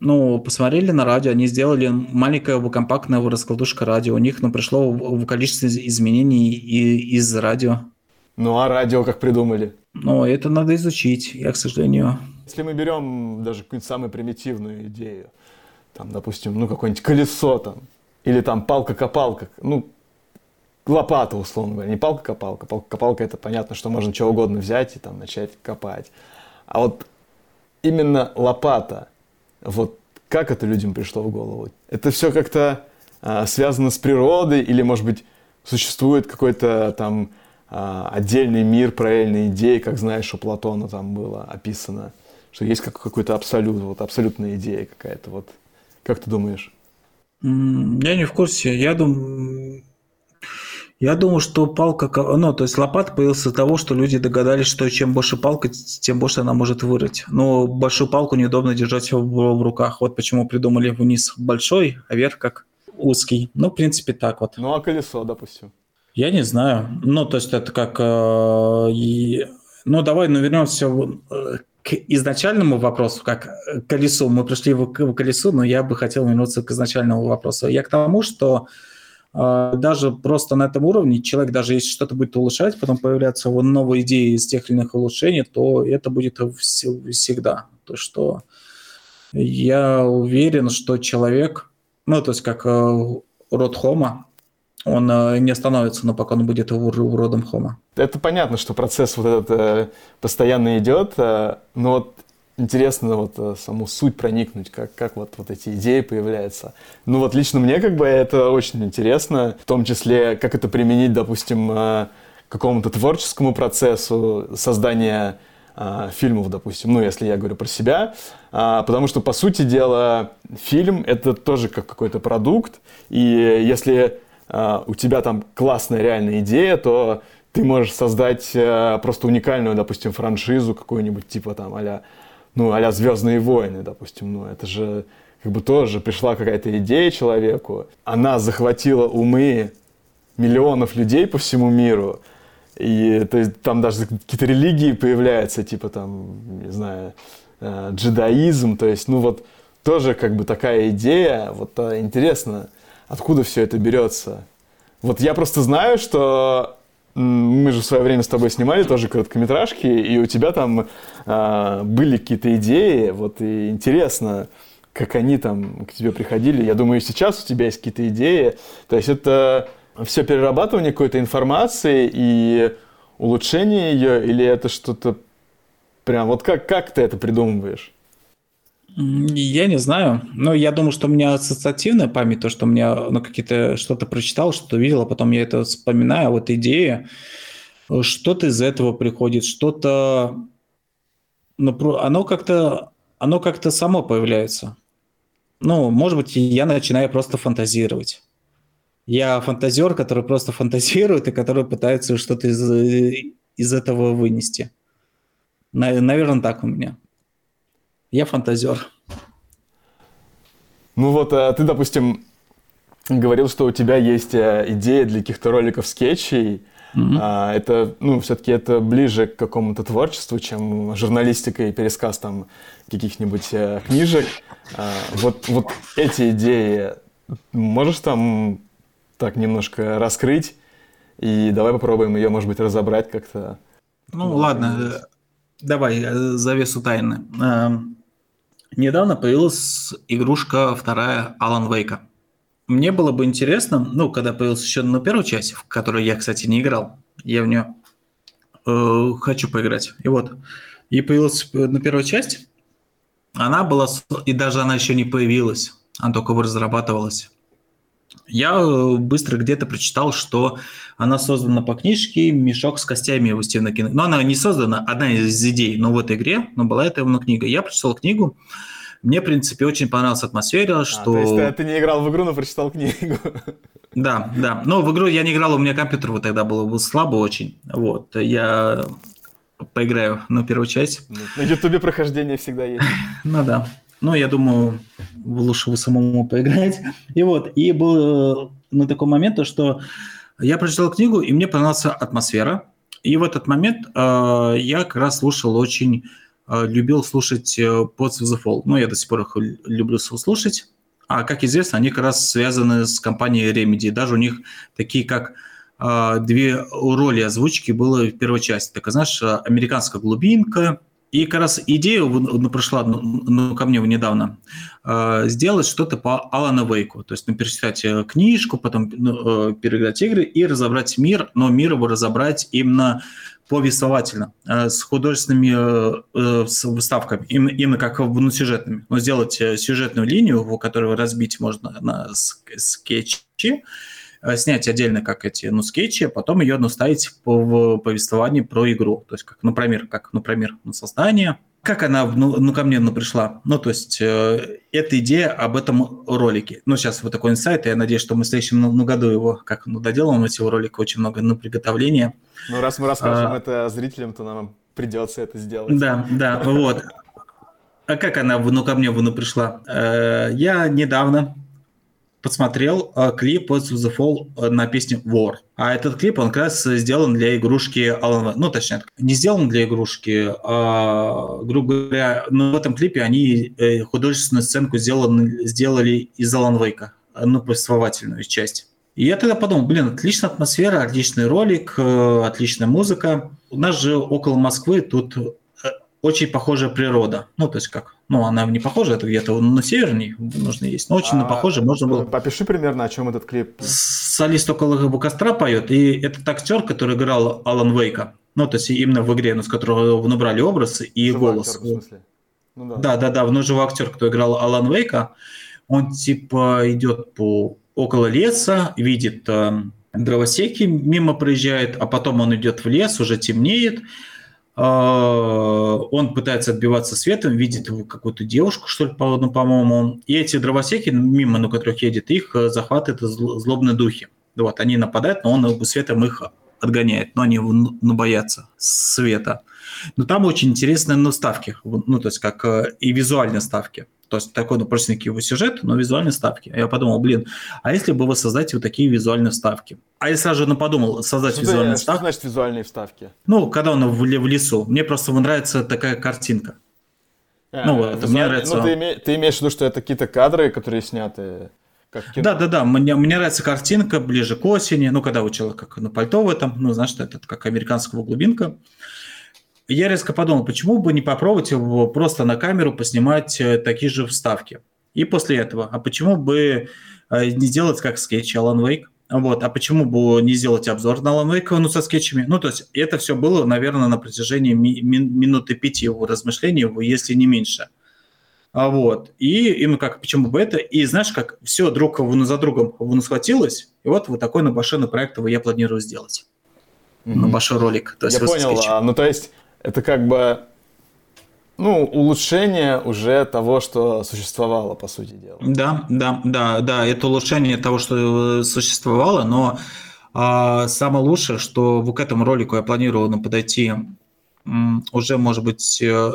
Ну, посмотрели на радио, они сделали маленькое компактное раскладушка радио. У них ну, пришло в количество изменений и из радио. Ну, а радио как придумали? Ну, это надо изучить, я, к сожалению. Если мы берем даже какую-нибудь самую примитивную идею, там, допустим, ну, какое-нибудь колесо там, или там палка-копалка, ну, лопата, условно говоря, не палка-копалка. Палка-копалка это понятно, что можно чего угодно взять и там начать копать. А вот именно лопата, вот как это людям пришло в голову? Это все как-то а, связано с природой или, может быть, существует какой-то там а, отдельный мир параллельной идеи, как знаешь, у Платона там было описано, что есть как, какой-то абсолют, вот абсолютная идея какая-то. Вот как ты думаешь? Я не в курсе. Я думаю, я думаю, что палка, ну, то есть лопата появилась из-за того, что люди догадались, что чем больше палка, тем больше она может вырыть. Но большую палку неудобно держать в, в руках. Вот почему придумали вниз большой, а вверх как узкий. Ну, в принципе, так вот. Ну, а колесо, допустим? Я не знаю. Ну, то есть это как... Э, и... Ну, давай, ну, вернемся к изначальному вопросу, как к колесу. Мы пришли к колесу, но я бы хотел вернуться к изначальному вопросу. Я к тому, что даже просто на этом уровне человек, даже если что-то будет улучшать, потом появляются вот новые идеи из тех или иных улучшений, то это будет всегда. То, что я уверен, что человек, ну, то есть как э, род Хома, он э, не остановится, но пока он будет уродом Хома. Это понятно, что процесс вот этот э, постоянно идет, но вот интересно вот э, саму суть проникнуть, как, как вот, вот эти идеи появляются. Ну вот лично мне как бы это очень интересно, в том числе, как это применить, допустим, э, какому-то творческому процессу создания э, фильмов, допустим, ну, если я говорю про себя, а, потому что, по сути дела, фильм — это тоже как какой-то продукт, и если а, у тебя там классная реальная идея, то ты можешь создать а, просто уникальную, допустим, франшизу какую-нибудь, типа там а ну, а «Звездные войны», допустим, ну, это же как бы тоже пришла какая-то идея человеку, она захватила умы миллионов людей по всему миру, и то есть, там даже какие-то религии появляются, типа там, не знаю, э, джедаизм, то есть, ну вот тоже как бы такая идея, вот а, интересно, откуда все это берется. Вот я просто знаю, что мы же в свое время с тобой снимали тоже короткометражки, и у тебя там э, были какие-то идеи, вот и интересно, как они там к тебе приходили. Я думаю, сейчас у тебя есть какие-то идеи. То есть это все перерабатывание какой-то информации и улучшение ее, или это что-то прям, вот как, как ты это придумываешь? Я не знаю. Но я думаю, что у меня ассоциативная память, то, что у меня ну, какие-то что-то прочитал, что-то видел, а потом я это вспоминаю, вот идея, что-то из этого приходит, что-то, ну, оно как-то, оно как-то само появляется. Ну, может быть, я начинаю просто фантазировать. Я фантазер, который просто фантазирует и который пытается что-то из, из этого вынести. Наверное, так у меня. Я фантазер. Ну вот, а ты, допустим, говорил, что у тебя есть э, идея для каких-то роликов, скетчей. Mm-hmm. А, это, ну, все-таки это ближе к какому-то творчеству, чем журналистика и пересказ там каких-нибудь а, книжек. А, вот, вот эти идеи можешь там так немножко раскрыть? И давай попробуем ее, может быть, разобрать как-то. Ну, ладно, давай завесу тайны. Недавно появилась игрушка вторая Alan Wake. Мне было бы интересно, ну, когда появилась еще на первую часть, в которой я, кстати, не играл, я в нее э, хочу поиграть. И вот, и появилась на первую часть, она была, и даже она еще не появилась, она только разрабатывалась. Я э, быстро где-то прочитал, что она создана по книжке «Мешок с костями» его Стивена Кинга. Но она не создана, одна из идей, но в этой игре, но была это именно книга. Я прочитал книгу, мне, в принципе, очень понравилась атмосфера, что... А, то есть ты, ты не играл в игру, но прочитал книгу. Да, да. Но в игру я не играл, у меня компьютер вот тогда был, был слабо очень. Вот, я поиграю на первую часть. На ютубе прохождение всегда есть. Ну да. Ну, я думаю, лучше вы самому поиграть. И вот, и был э, на такой момент, то, что я прочитал книгу, и мне понравилась атмосфера. И в этот момент э, я как раз слушал очень, э, любил слушать э, Pods of the Fall. Ну, я до сих пор их люблю слушать. А, как известно, они как раз связаны с компанией Remedy. Даже у них такие, как э, две роли озвучки было в первой части. Так, знаешь, американская глубинка и как раз идея ну, пришла ну, ну, ко мне недавно э, сделать что-то по Алану Вейку. То есть ну, перечитать э, книжку, потом ну, э, переиграть игры и разобрать мир, но мир его разобрать именно повествовательно, с художественными с выставками, именно, как ну, сюжетными. Но сделать сюжетную линию, в которой разбить можно на скетчи, снять отдельно как эти, ну, скетчи, а потом ее, ставить по, в повествовании про игру. То есть, как, например, как, например, на создание. Как она, ну, ну ко мне, ну, пришла? Ну, то есть, э, эта идея об этом ролике. Ну, сейчас вот такой инсайт, и я надеюсь, что мы в следующем ну, году его, как, ну, доделаем эти ролики, очень много, ну, приготовления. Ну, раз мы расскажем а, это зрителям, то нам придется это сделать. Да, да, вот. А как она, ну, ко мне, ну, пришла? Э, я недавно посмотрел э, клип What's the Fall э, на песню War. А этот клип, он как раз сделан для игрушки Alan Ну, точнее, не сделан для игрушки, а, грубо говоря, но в этом клипе они э, художественную сценку сделали, сделали из Alan Wake, ну, повествовательную часть. И я тогда подумал, блин, отличная атмосфера, отличный ролик, отличная музыка. У нас же около Москвы тут очень похожая природа. Ну, то есть как, ну, она не похожа, это где-то на северней нужно есть, но очень а, похоже можно было... Попиши примерно, о чем этот клип. Солист около костра поет, и этот актер, который играл Алан Вейка, ну, то есть именно в игре, ну, с которого набрали образ и Живой голос. Актер, в смысле? Ну, да. да, да, да, ну, живой актер, кто играл Алан Вейка, он типа идет по около леса, видит э, дровосеки, мимо проезжает, а потом он идет в лес, уже темнеет, он пытается отбиваться светом, видит какую-то девушку, что ли, ну, по-моему, и эти дровосеки, мимо на которых едет, их э, захватывают злобные духи. Вот, они нападают, но он светом их отгоняет, но они ну, боятся света. Но там очень интересные ну, ставки, ну, то есть как э, и визуальные ставки. То есть такой, ну, простенький его сюжет, но визуальные ставки. Я подумал, блин, а если бы вы создать вот такие визуальные вставки? А я сразу же ну, подумал, создать что визуальные ты, ставки. Что значит визуальные вставки? Ну, когда он в, в лесу. Мне просто нравится такая картинка. А, ну, вот, визуаль... мне нравится... Ну, ты, име... ты имеешь в виду, что это какие-то кадры, которые сняты как кино. Да, да, да. Мне, мне нравится картинка ближе к осени. Ну, когда у человека как на пальто в этом, ну, знаешь, это как американского глубинка я резко подумал, почему бы не попробовать его просто на камеру поснимать э, такие же вставки. И после этого, а почему бы э, не сделать как скетч Alan Wake? Вот, а почему бы не сделать обзор на Alan Wake, ну, со скетчами? Ну, то есть это все было, наверное, на протяжении ми- минуты пяти его размышлений, если не меньше. А вот. И именно как, почему бы это? И знаешь, как все друг за другом схватилось, и вот вот такой на набашенный проект я планирую сделать. Mm-hmm. На большой ролик. То есть я понял. А, ну, то есть это как бы ну, улучшение уже того, что существовало, по сути дела. Да, да, да, да, это улучшение того, что существовало, но а, самое лучшее, что к этому ролику я планирую ну, подойти уже, может быть, э,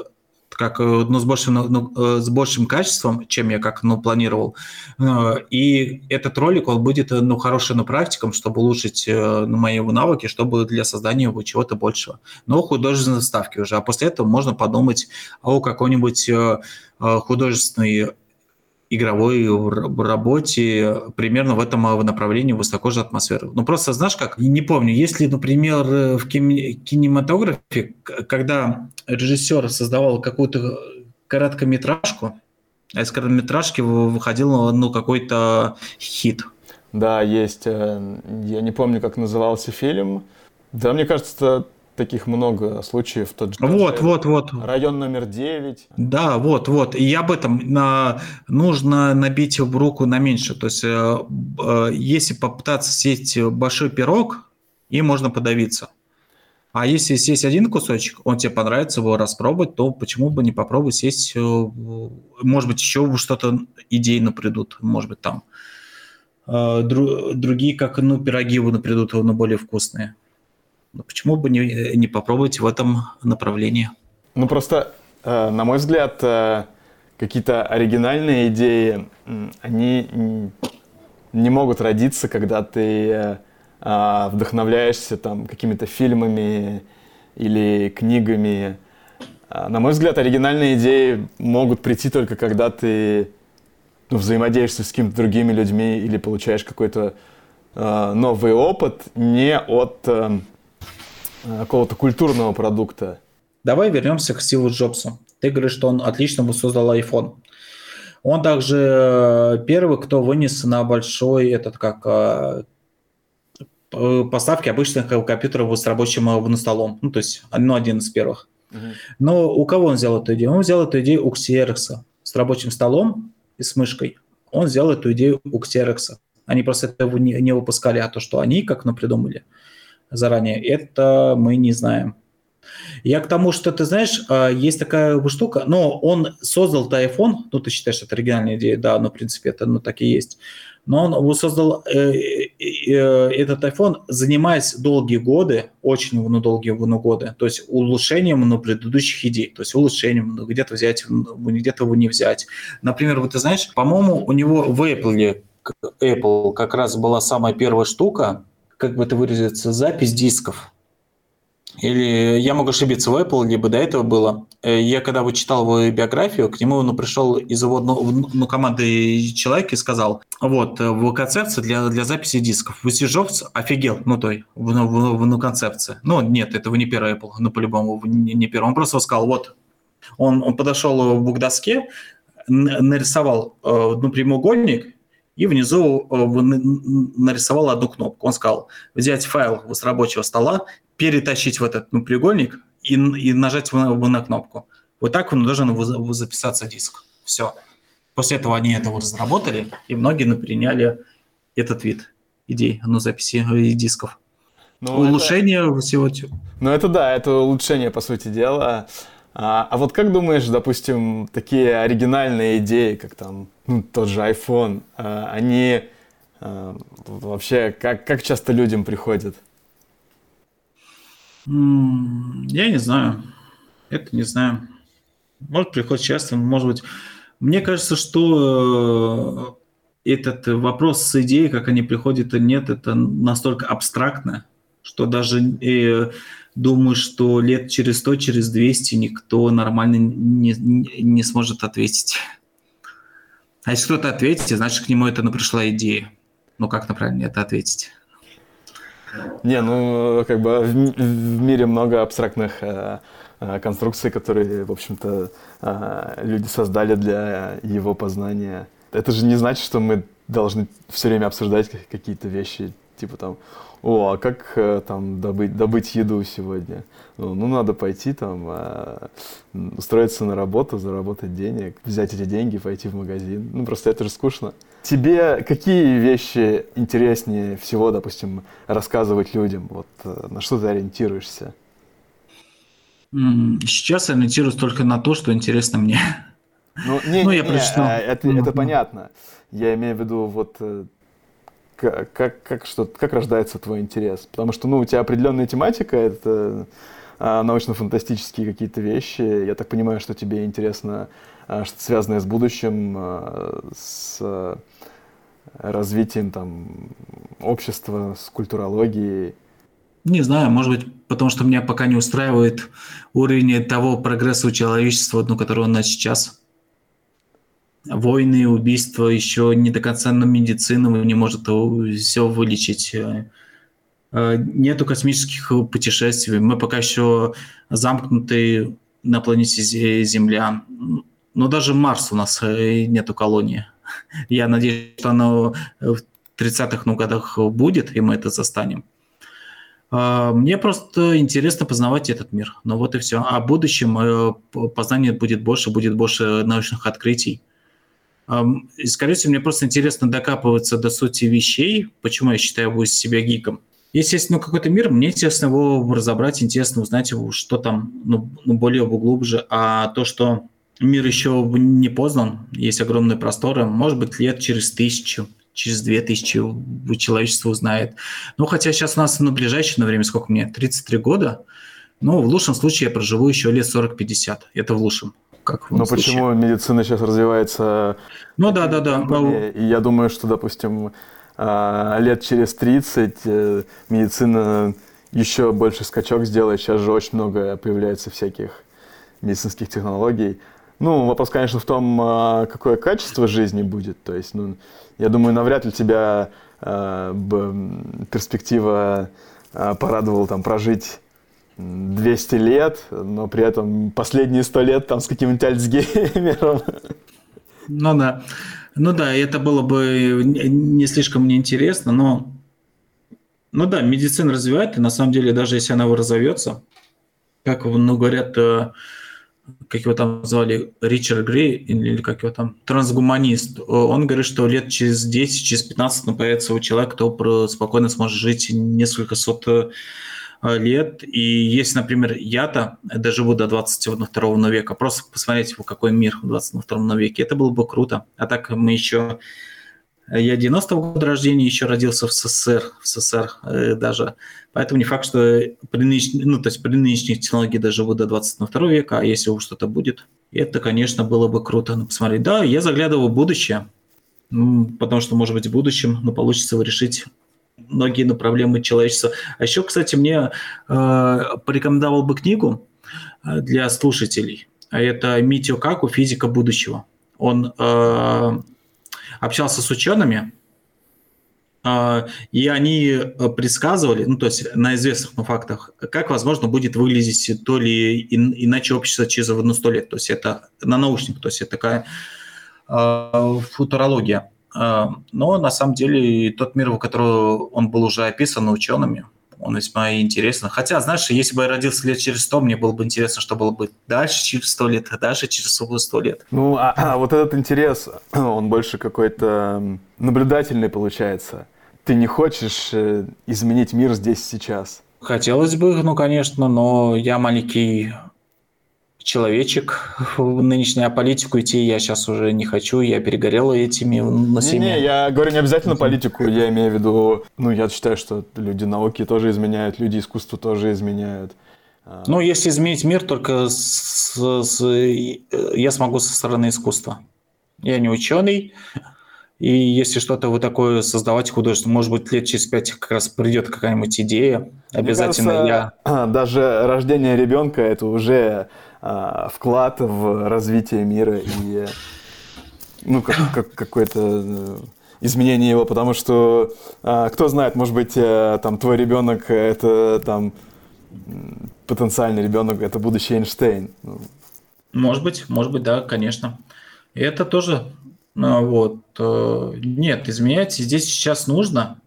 как, э, ну, с, большим, ну, э, с большим качеством, чем я как ну, планировал. Э, и этот ролик, он будет ну, хорошим ну, практиком, чтобы улучшить ну, мои навыки, чтобы для создания его чего-то большего. Но художественной ставки уже. А после этого можно подумать о какой-нибудь художественной игровой работе примерно в этом направлении высокой же атмосферы. Ну, просто знаешь как, не помню, если, например, в кинематографе, когда режиссер создавал какую-то короткометражку, а из короткометражки выходил ну, какой-то хит. Да, есть. Э, я не помню, как назывался фильм. Да, мне кажется, таких много случаев. Тот же, вот, же, вот, вот. Район номер 9. Да, вот, вот. И об этом на, нужно набить в руку на меньше. То есть, э, э, если попытаться съесть большой пирог, и можно подавиться. А если съесть один кусочек, он тебе понравится его распробовать, то почему бы не попробовать съесть, э, может быть, еще что-то идейно придут, может быть, там э, другие, как, ну, пироги придут, но более вкусные. Но почему бы не, не попробовать в этом направлении? Ну, просто, э, на мой взгляд, какие-то оригинальные идеи, они не могут родиться, когда ты а, вдохновляешься там какими-то фильмами или книгами. А, на мой взгляд, оригинальные идеи могут прийти только когда ты ну, взаимодействуешь с какими-то другими людьми или получаешь какой-то э, новый опыт не от э, какого-то культурного продукта. Давай вернемся к Стиву Джобсу. Ты говоришь, что он отлично создал iPhone. Он также первый, кто вынес на большой этот как Э, поставки обычных компьютеров с рабочим э, столом. Ну, то есть, ну, один из первых. Uh-huh. Но у кого он взял эту идею? Он взял эту идею у Xerox с рабочим столом и с мышкой. Он взял эту идею у Xerox. Они просто этого не, не выпускали, а то, что они как ну, придумали заранее, это мы не знаем. Я к тому, что ты знаешь, а, есть такая штука, но он создал iPhone, ну ты считаешь, это оригинальная идея, да, но в принципе это ну, так и есть но он создал э, э, этот iPhone, занимаясь долгие годы, очень ну, долгие ну, годы, то есть улучшением ну, предыдущих идей, то есть улучшением, ну, где-то взять, где-то его не взять. Например, вот ты знаешь, по-моему, у него в Apple, Apple как раз была самая первая штука, как бы это выразиться, запись дисков. Или я могу ошибиться в Apple, либо до этого было. Э, я когда вычитал его биографию, к нему ну, пришел из его ну, ну, команды человек и сказал, вот, э, в концепции для, для записи дисков. Джобс офигел, ну, той, в, в, в, ну, концепции. Ну, нет, это вы не первый Apple, ну, по-любому, не, не первый. Он просто сказал, вот, Он, он подошел к доске, нарисовал ну, прямоугольник и внизу нарисовал одну кнопку. Он сказал, взять файл с рабочего стола, перетащить в этот ну, прямоугольник и, и нажать на, на кнопку. Вот так он должен записаться диск. Все. После этого они это разработали, и многие приняли этот вид идей, ну, записи дисков. Ну, улучшение это... всего. Ну, это да, это улучшение, по сути дела. А, а вот как думаешь, допустим, такие оригинальные идеи, как там ну, тот же iPhone, а, они а, вообще как, как часто людям приходят? Я не знаю. Это не знаю. Может, приходит часто, может быть. Мне кажется, что э, этот вопрос с идеей, как они приходят и нет, это настолько абстрактно, что даже э, думаю, что лет через 100, через 200 никто нормально не, не сможет ответить. А если кто-то ответит, значит, к нему это ну, пришла идея. Ну, как на правильно это ответить? Не, ну, как бы в, в мире много абстрактных э, э, конструкций, которые, в общем-то, э, люди создали для его познания. Это же не значит, что мы должны все время обсуждать какие-то вещи, типа там, о, а как э, там добыть, добыть еду сегодня? Ну, ну, надо пойти там, э, устроиться на работу, заработать денег, взять эти деньги, пойти в магазин. Ну, просто это же скучно. Тебе какие вещи интереснее всего, допустим, рассказывать людям? Вот э, на что ты ориентируешься? Сейчас я ориентируюсь только на то, что интересно мне. Ну, не, ну не, я не, прочитал. Это, это понятно. Я имею в виду вот как, как, что, как рождается твой интерес? Потому что, ну, у тебя определенная тематика, это а, научно-фантастические какие-то вещи. Я так понимаю, что тебе интересно а, что-то связанное с будущим, а, с развитием там общества, с культурологией. Не знаю, может быть, потому что меня пока не устраивает уровень того прогресса у человечества, ну, который у нас сейчас войны, убийства, еще не до конца на медицину не может все вылечить. Э, э, нету космических путешествий. Мы пока еще замкнуты на планете Земля. Но даже Марс у нас э, нету колонии. Я надеюсь, что оно в 30-х ну, годах будет, и мы это застанем. Мне просто интересно познавать этот мир. Ну вот и все. А в будущем познание будет больше, будет больше научных открытий. И, скорее мне просто интересно докапываться до сути вещей, почему я считаю себя гиком. Если есть ну, какой-то мир, мне интересно его разобрать, интересно узнать, его, что там ну, ну, более глубже. А то, что мир еще не познан, есть огромные просторы, может быть, лет через тысячу, через две тысячи человечество узнает. Ну, хотя сейчас у нас на ближайшее время, сколько мне, 33 года, ну, в лучшем случае я проживу еще лет 40-50. Это в лучшем как Но случае. почему медицина сейчас развивается? Ну да, да, да. И я думаю, что, допустим, а, лет через 30 э, медицина еще больше скачок сделает. Сейчас же очень много появляется всяких медицинских технологий. Ну, вопрос, конечно, в том, а, какое качество жизни будет. То есть, ну, я думаю, навряд ли тебя э, перспектива порадовала там прожить 200 лет, но при этом последние 100 лет там с каким-нибудь Альцгеймером. Ну да. Ну да, это было бы не слишком мне интересно, но ну да, медицина развивает, и на самом деле даже если она разовьется, как ну, говорят, э, как его там звали, Ричард Грей, или как его там, трансгуманист, он говорит, что лет через 10, через 15 ну, появится у человека, кто спокойно сможет жить несколько сот Э, лет. И если, например, я-то доживу до 22 века, просто посмотреть, какой мир в 22 веке, это было бы круто. А так мы еще... Я 90-го года рождения, еще родился в СССР, в СССР э, даже. Поэтому не факт, что при, нынеш... ну, то есть при нынешних технологиях доживу до 22 века, а если уж что-то будет, это, конечно, было бы круто ну, посмотреть. Да, я заглядываю в будущее, потому что, может быть, в будущем ну, получится решить многие ну, проблемы человечества. А еще, кстати, мне э, порекомендовал бы книгу э, для слушателей. А это Митио Каку «Физика будущего». Он э, общался с учеными, а, и они э, предсказывали, ну, то есть на известных фактах, как, возможно, будет выглядеть то ли иначе общество через ну, сто лет. То есть это на наушник, то есть это такая э, футурология. Э, но на самом деле тот мир, в котором он был уже описан учеными, он весьма интересен. Хотя, знаешь, если бы я родился лет через сто, мне было бы интересно, что было бы дальше через сто лет, а дальше через сто лет. Ну, а, а вот этот интерес, он больше какой-то наблюдательный получается ты не хочешь э, изменить мир здесь сейчас? Хотелось бы, ну, конечно, но я маленький человечек в нынешнюю политику идти я сейчас уже не хочу, я перегорел этими на Не, не, я говорю не обязательно политику, я имею в виду, ну, я считаю, что люди науки тоже изменяют, люди искусства тоже изменяют. А. Ну, если изменить мир, только с, с, я смогу со стороны искусства. Я не ученый, и если что-то вот такое создавать художественно, может быть, лет через пять как раз придет какая-нибудь идея, обязательно Мне кажется, я... Даже рождение ребенка – это уже а, вклад в развитие мира и ну, как, как, какое-то э, изменение его, потому что а, кто знает, может быть, а, там твой ребенок – это там потенциальный ребенок, это будущий Эйнштейн. Может быть, может быть, да, конечно. Это тоже ну, вот. Э, нет, изменять здесь сейчас нужно.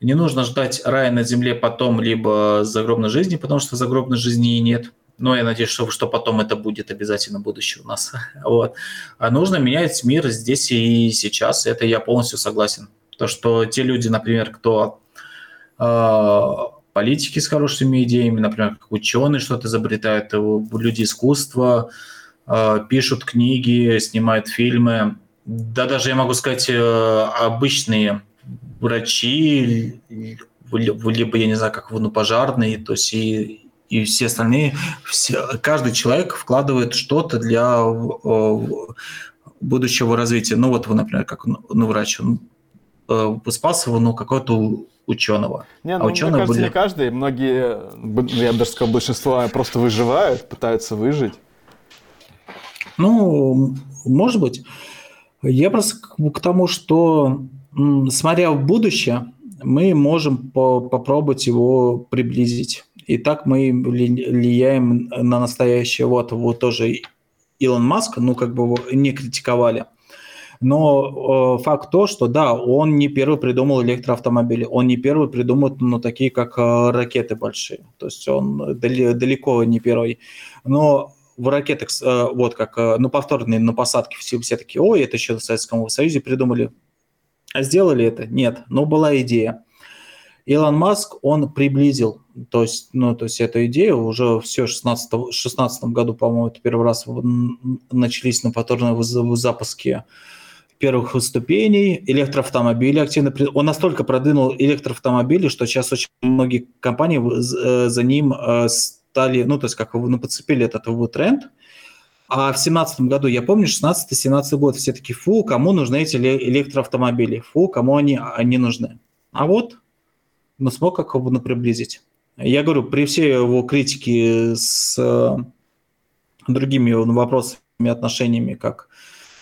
Не нужно ждать рая на земле потом, либо загробной жизни, потому что загробной жизни и нет. Но я надеюсь, что, что потом это будет обязательно будущее у нас. Вот. А нужно менять мир здесь и сейчас. Это я полностью согласен. То, что те люди, например, кто э, политики с хорошими идеями, например, как ученые что-то изобретают, люди искусства, Э, пишут книги, снимают фильмы. Да даже, я могу сказать, э, обычные врачи, либо, я не знаю, как ну, пожарные, то есть и, и все остальные, все, каждый человек вкладывает что-то для э, будущего развития. Ну вот вы, например, как ну, врач, он спас его, ну, какого-то ученого. Не, а ну, а ученые мне кажется, были... не каждый. Многие, я бы даже сказал, большинство просто выживают, пытаются выжить. Ну, может быть. Я просто к тому, что смотря в будущее, мы можем по попробовать его приблизить. И так мы влияем на настоящее. Вот, вот тоже Илон Маск, ну, как бы его не критиковали. Но э, факт то, что да, он не первый придумал электроавтомобили, он не первый придумал, ну, такие как э, ракеты большие. То есть он далеко не первый. Но в ракетах, э, вот как э, на повторные, на посадке все, все такие, ой, это еще в Советском Союзе придумали. А сделали это? Нет, но была идея. Илон Маск, он приблизил, то есть, ну, то есть эту идею уже все в 16, 16 году, по-моему, это первый раз начались на повторном запуске первых ступеней, электроавтомобили активно... Он настолько продвинул электроавтомобили, что сейчас очень многие компании э, за ним стали, ну, то есть как ну, подцепили этот его тренд. А в семнадцатом году, я помню, 16-17 год, все таки фу, кому нужны эти электроавтомобили, фу, кому они, они нужны. А вот, ну, смог как бы ну, приблизить. Я говорю, при всей его критике с э, другими вопросами, отношениями, как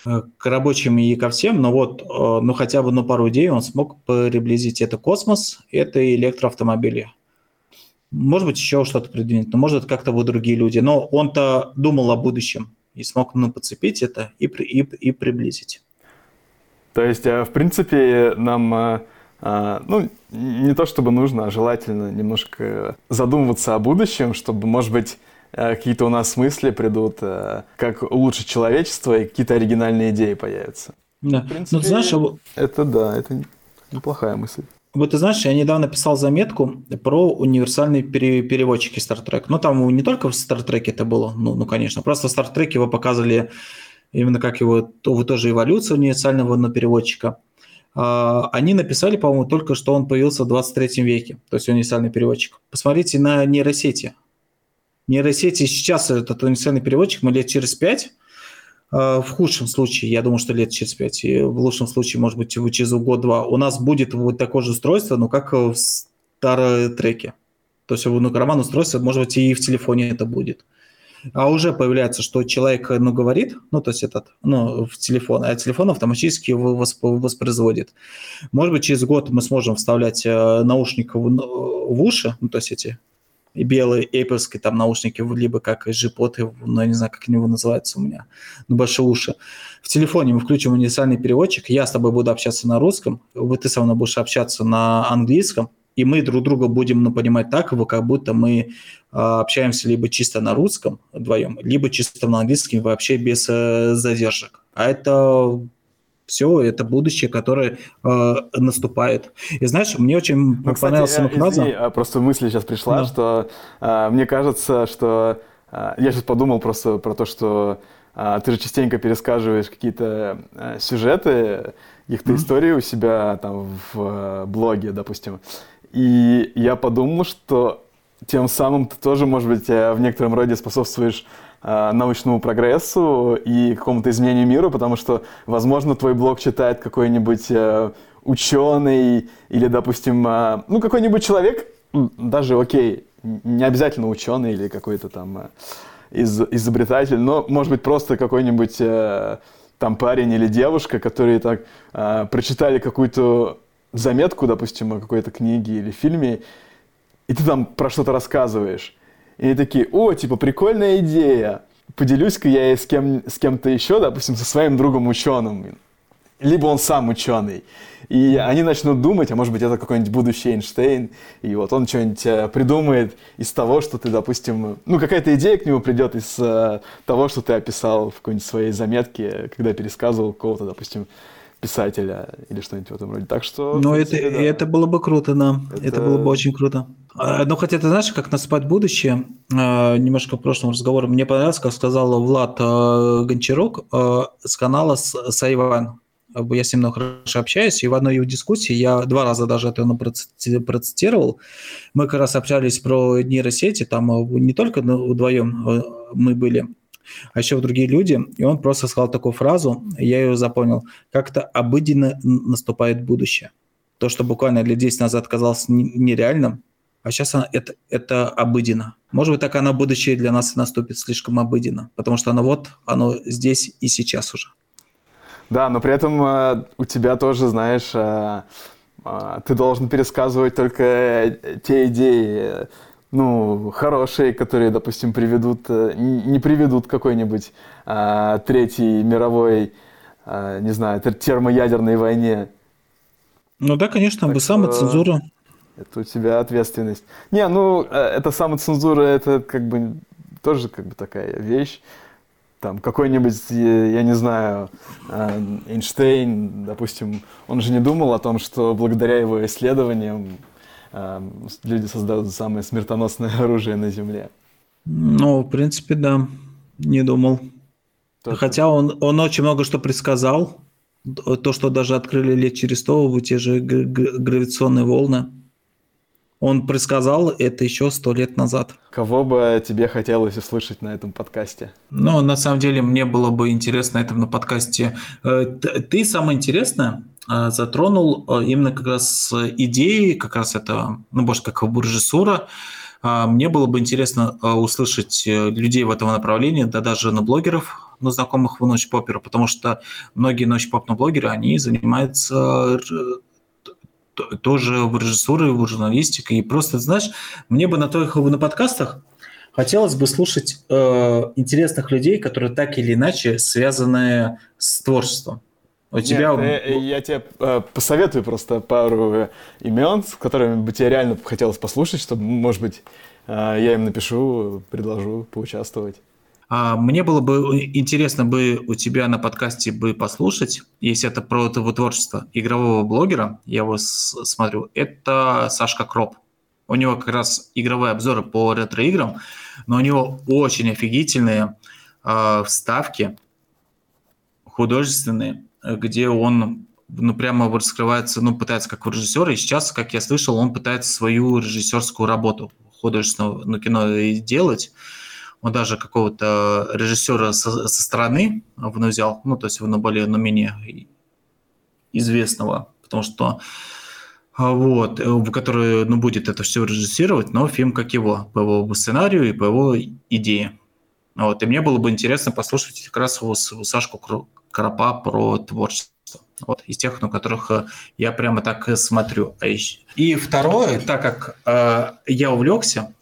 э, к рабочим и ко всем, но вот, э, ну, хотя бы на пару идей он смог приблизить. Это космос, это электроавтомобили. Может быть, еще что-то придвинет, но может как-то вот другие люди. Но он-то думал о будущем и смог ну, подцепить это и, и, и приблизить. То есть, в принципе, нам ну, не то чтобы нужно, а желательно немножко задумываться о будущем, чтобы, может быть, какие-то у нас мысли придут, как улучшить человечество, и какие-то оригинальные идеи появятся. Да. В принципе, ну, ты знаешь, а это да, это неплохая мысль. Вот ты знаешь, я недавно писал заметку про универсальные пере- переводчики Star Trek. Ну, там не только в Star Trek это было, ну, ну, конечно, просто в Star Trek его показывали именно как его, то, тоже эволюция универсального но переводчика. А, они написали, по-моему, только что он появился в 23 веке, то есть универсальный переводчик. Посмотрите на нейросети. Нейросети сейчас этот универсальный переводчик мы лет через пять Э, в худшем случае, я думаю, что лет через пять, и в лучшем случае, может быть, через год-два, у нас будет вот такое же устройство, ну, как в старой треке. То есть, ну, карман устройство, может быть, и в телефоне это будет. А уже появляется, что человек, ну, говорит, ну, то есть этот, ну, в телефон, а телефон автоматически его воспроизводит. Может быть, через год мы сможем вставлять э, наушник в, в уши, ну, то есть эти белые Apple там наушники, либо как G-Pod, ну, я не знаю, как они его называются у меня, ну, большие уши. В телефоне мы включим универсальный переводчик, я с тобой буду общаться на русском, ты со мной будешь общаться на английском, и мы друг друга будем ну, понимать так, как будто мы общаемся либо чисто на русском вдвоем, либо чисто на английском вообще без э, задержек. А это все, это будущее, которое э, наступает. И знаешь, мне очень ну, понравилась кстати, фраза. Извини, а просто мысль сейчас пришла, да. что э, мне кажется, что э, я сейчас подумал просто про то, что э, ты же частенько пересказываешь какие-то э, сюжеты, каких-то mm-hmm. истории у себя там в э, блоге, допустим. И я подумал, что тем самым ты тоже, может быть, э, в некотором роде способствуешь э, научному прогрессу и какому-то изменению мира, потому что, возможно, твой блог читает какой-нибудь э, ученый или, допустим, ну, какой-нибудь человек, даже, окей, не обязательно ученый или какой-то там из, изобретатель, но, может быть, просто какой-нибудь там парень или девушка, которые так прочитали какую-то заметку, допустим, о какой-то книге или фильме, и ты там про что-то рассказываешь. И они такие, о, типа, прикольная идея. Поделюсь-ка я с, кем, с кем-то еще, допустим, со своим другом ученым. Либо он сам ученый. И они начнут думать, а может быть, это какой-нибудь будущий Эйнштейн, и вот он что-нибудь э, придумает из того, что ты, допустим, ну, какая-то идея к нему придет из uh, того, что ты описал в какой-нибудь своей заметке, когда пересказывал кого-то, допустим, писателя или что-нибудь в этом роде. Так что... Ну, это, да. это было бы круто, да. Это... это было бы очень круто. А, ну, хотя ты знаешь, как наступать будущее, а, немножко в прошлом разговоре, мне понравилось, как сказал Влад а, Гончарок с канала Сайван. Я с ним хорошо общаюсь, и в одной его дискуссии я два раза даже это процитировал. Мы как раз общались про нейросети, там не только вдвоем мы были, а еще другие люди, и он просто сказал такую фразу, я ее запомнил, как-то обыденно наступает будущее. То, что буквально лет 10 назад казалось нереальным, а сейчас она, это, это обыденно. Может быть, так оно будущее для нас наступит слишком обыденно, потому что оно вот, оно здесь и сейчас уже. Да, но при этом э, у тебя тоже, знаешь, э, э, ты должен пересказывать только э, те идеи, ну, хорошие, которые, допустим, приведут, э, не приведут какой-нибудь а, третьей мировой, а, не знаю, термоядерной войне. Ну да, конечно, бы самоцензура. Это у тебя ответственность. Не, ну, э, это самоцензура, это как бы тоже как бы такая вещь. Там какой-нибудь, я не знаю, Эйнштейн, допустим, он же не думал о том, что благодаря его исследованиям люди создают самое смертоносное оружие на Земле. Ну, в принципе, да. Не думал. То, Хотя он, он очень много что предсказал. То, что даже открыли лет через сто, те же гравитационные волны. Он предсказал это еще сто лет назад. Кого бы тебе хотелось услышать на этом подкасте? Ну, на самом деле, мне было бы интересно на этом на подкасте. Э, ты самое интересное затронул э, именно как раз идеи, как раз это, ну, может, как режиссура. Мне было бы интересно услышать людей в этом направлении, да даже на блогеров, на знакомых в ночь попера, потому что многие ночь поп на блогеры, они занимаются тоже в режиссуре, в журналистике. И просто, знаешь, мне бы на твоих на подкастах хотелось бы слушать э, интересных людей, которые так или иначе связаны с творчеством. У Нет, тебя... я, э, я тебе э, посоветую просто пару э, имен, с которыми бы тебе реально хотелось послушать, чтобы, может быть, э, я им напишу, предложу поучаствовать. А, мне было бы интересно бы у тебя на подкасте бы послушать, если это про его творчество игрового блогера, я его смотрю, это Сашка Кроп. У него как раз игровые обзоры по ретро-играм, но у него очень офигительные э, вставки художественные, где он ну, прямо раскрывается, ну, пытается как режиссер, и сейчас, как я слышал, он пытается свою режиссерскую работу художественного ну, кино делать он даже какого-то режиссера со, со стороны он взял, ну, то есть он более, но менее известного, потому что а, вот, в который, ну, будет это все режиссировать, но фильм как его, по его сценарию и по его идее. Вот, и мне было бы интересно послушать как раз у Сашку Карапа про творчество. Вот, из тех, на которых э, я прямо так смотрю. А и второе, так как э, я увлекся,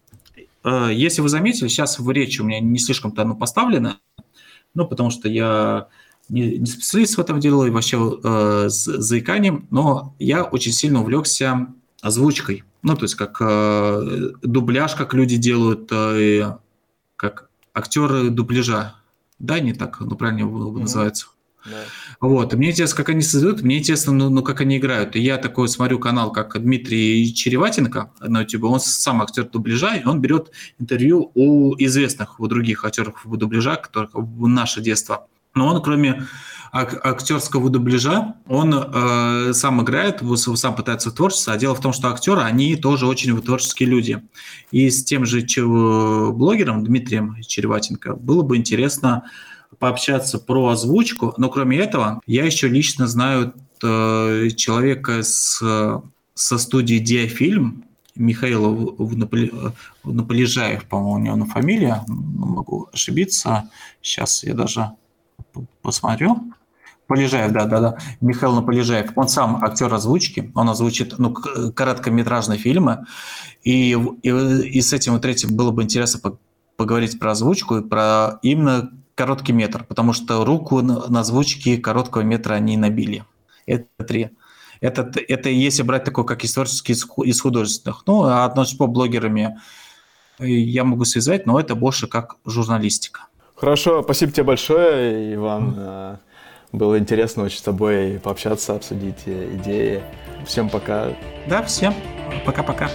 э, если вы заметили, сейчас в речи у меня не слишком-то оно поставлено, ну, потому что я не, не специалист в этом деле, и вообще э, с заиканием, но я очень сильно увлекся озвучкой. Ну, то есть как э, дубляж, как люди делают, э, как актеры дубляжа. Да, не так, ну, правильно mm-hmm. называется. Да. Вот, и мне интересно, как они создают, мне интересно, ну, ну, как они играют. И я такой смотрю канал, как Дмитрий Череватенко на YouTube, он сам актер дубляжа, и он берет интервью у известных, у других актеров дубляжа, которых в наше детство. Но он, кроме ак- актерского дубляжа, он э, сам играет, сам пытается в творчество, а дело в том, что актеры, они тоже очень творческие люди. И с тем же блогером Дмитрием Череватенко было бы интересно пообщаться про озвучку, но кроме этого, я еще лично знаю э, человека с, со студии Диафильм, Михаил Наполежаев, по-моему, у него фамилия, могу ошибиться. Сейчас я даже посмотрю. Полежаев, да, да, да. Михаил Наполежаев. Он сам актер озвучки, он озвучит ну, короткометражные фильмы. И, и, и с этим вот третьим было бы интересно поговорить про озвучку и про именно короткий метр, потому что руку на, озвучке короткого метра они набили. Это три. Это, это если брать такой, как исторический из художественных. Ну, а отношения по блогерами я могу связать, но это больше как журналистика. Хорошо, спасибо тебе большое, Иван. Mm. Было интересно очень с тобой пообщаться, обсудить идеи. Всем пока. Да, всем. Пока-пока.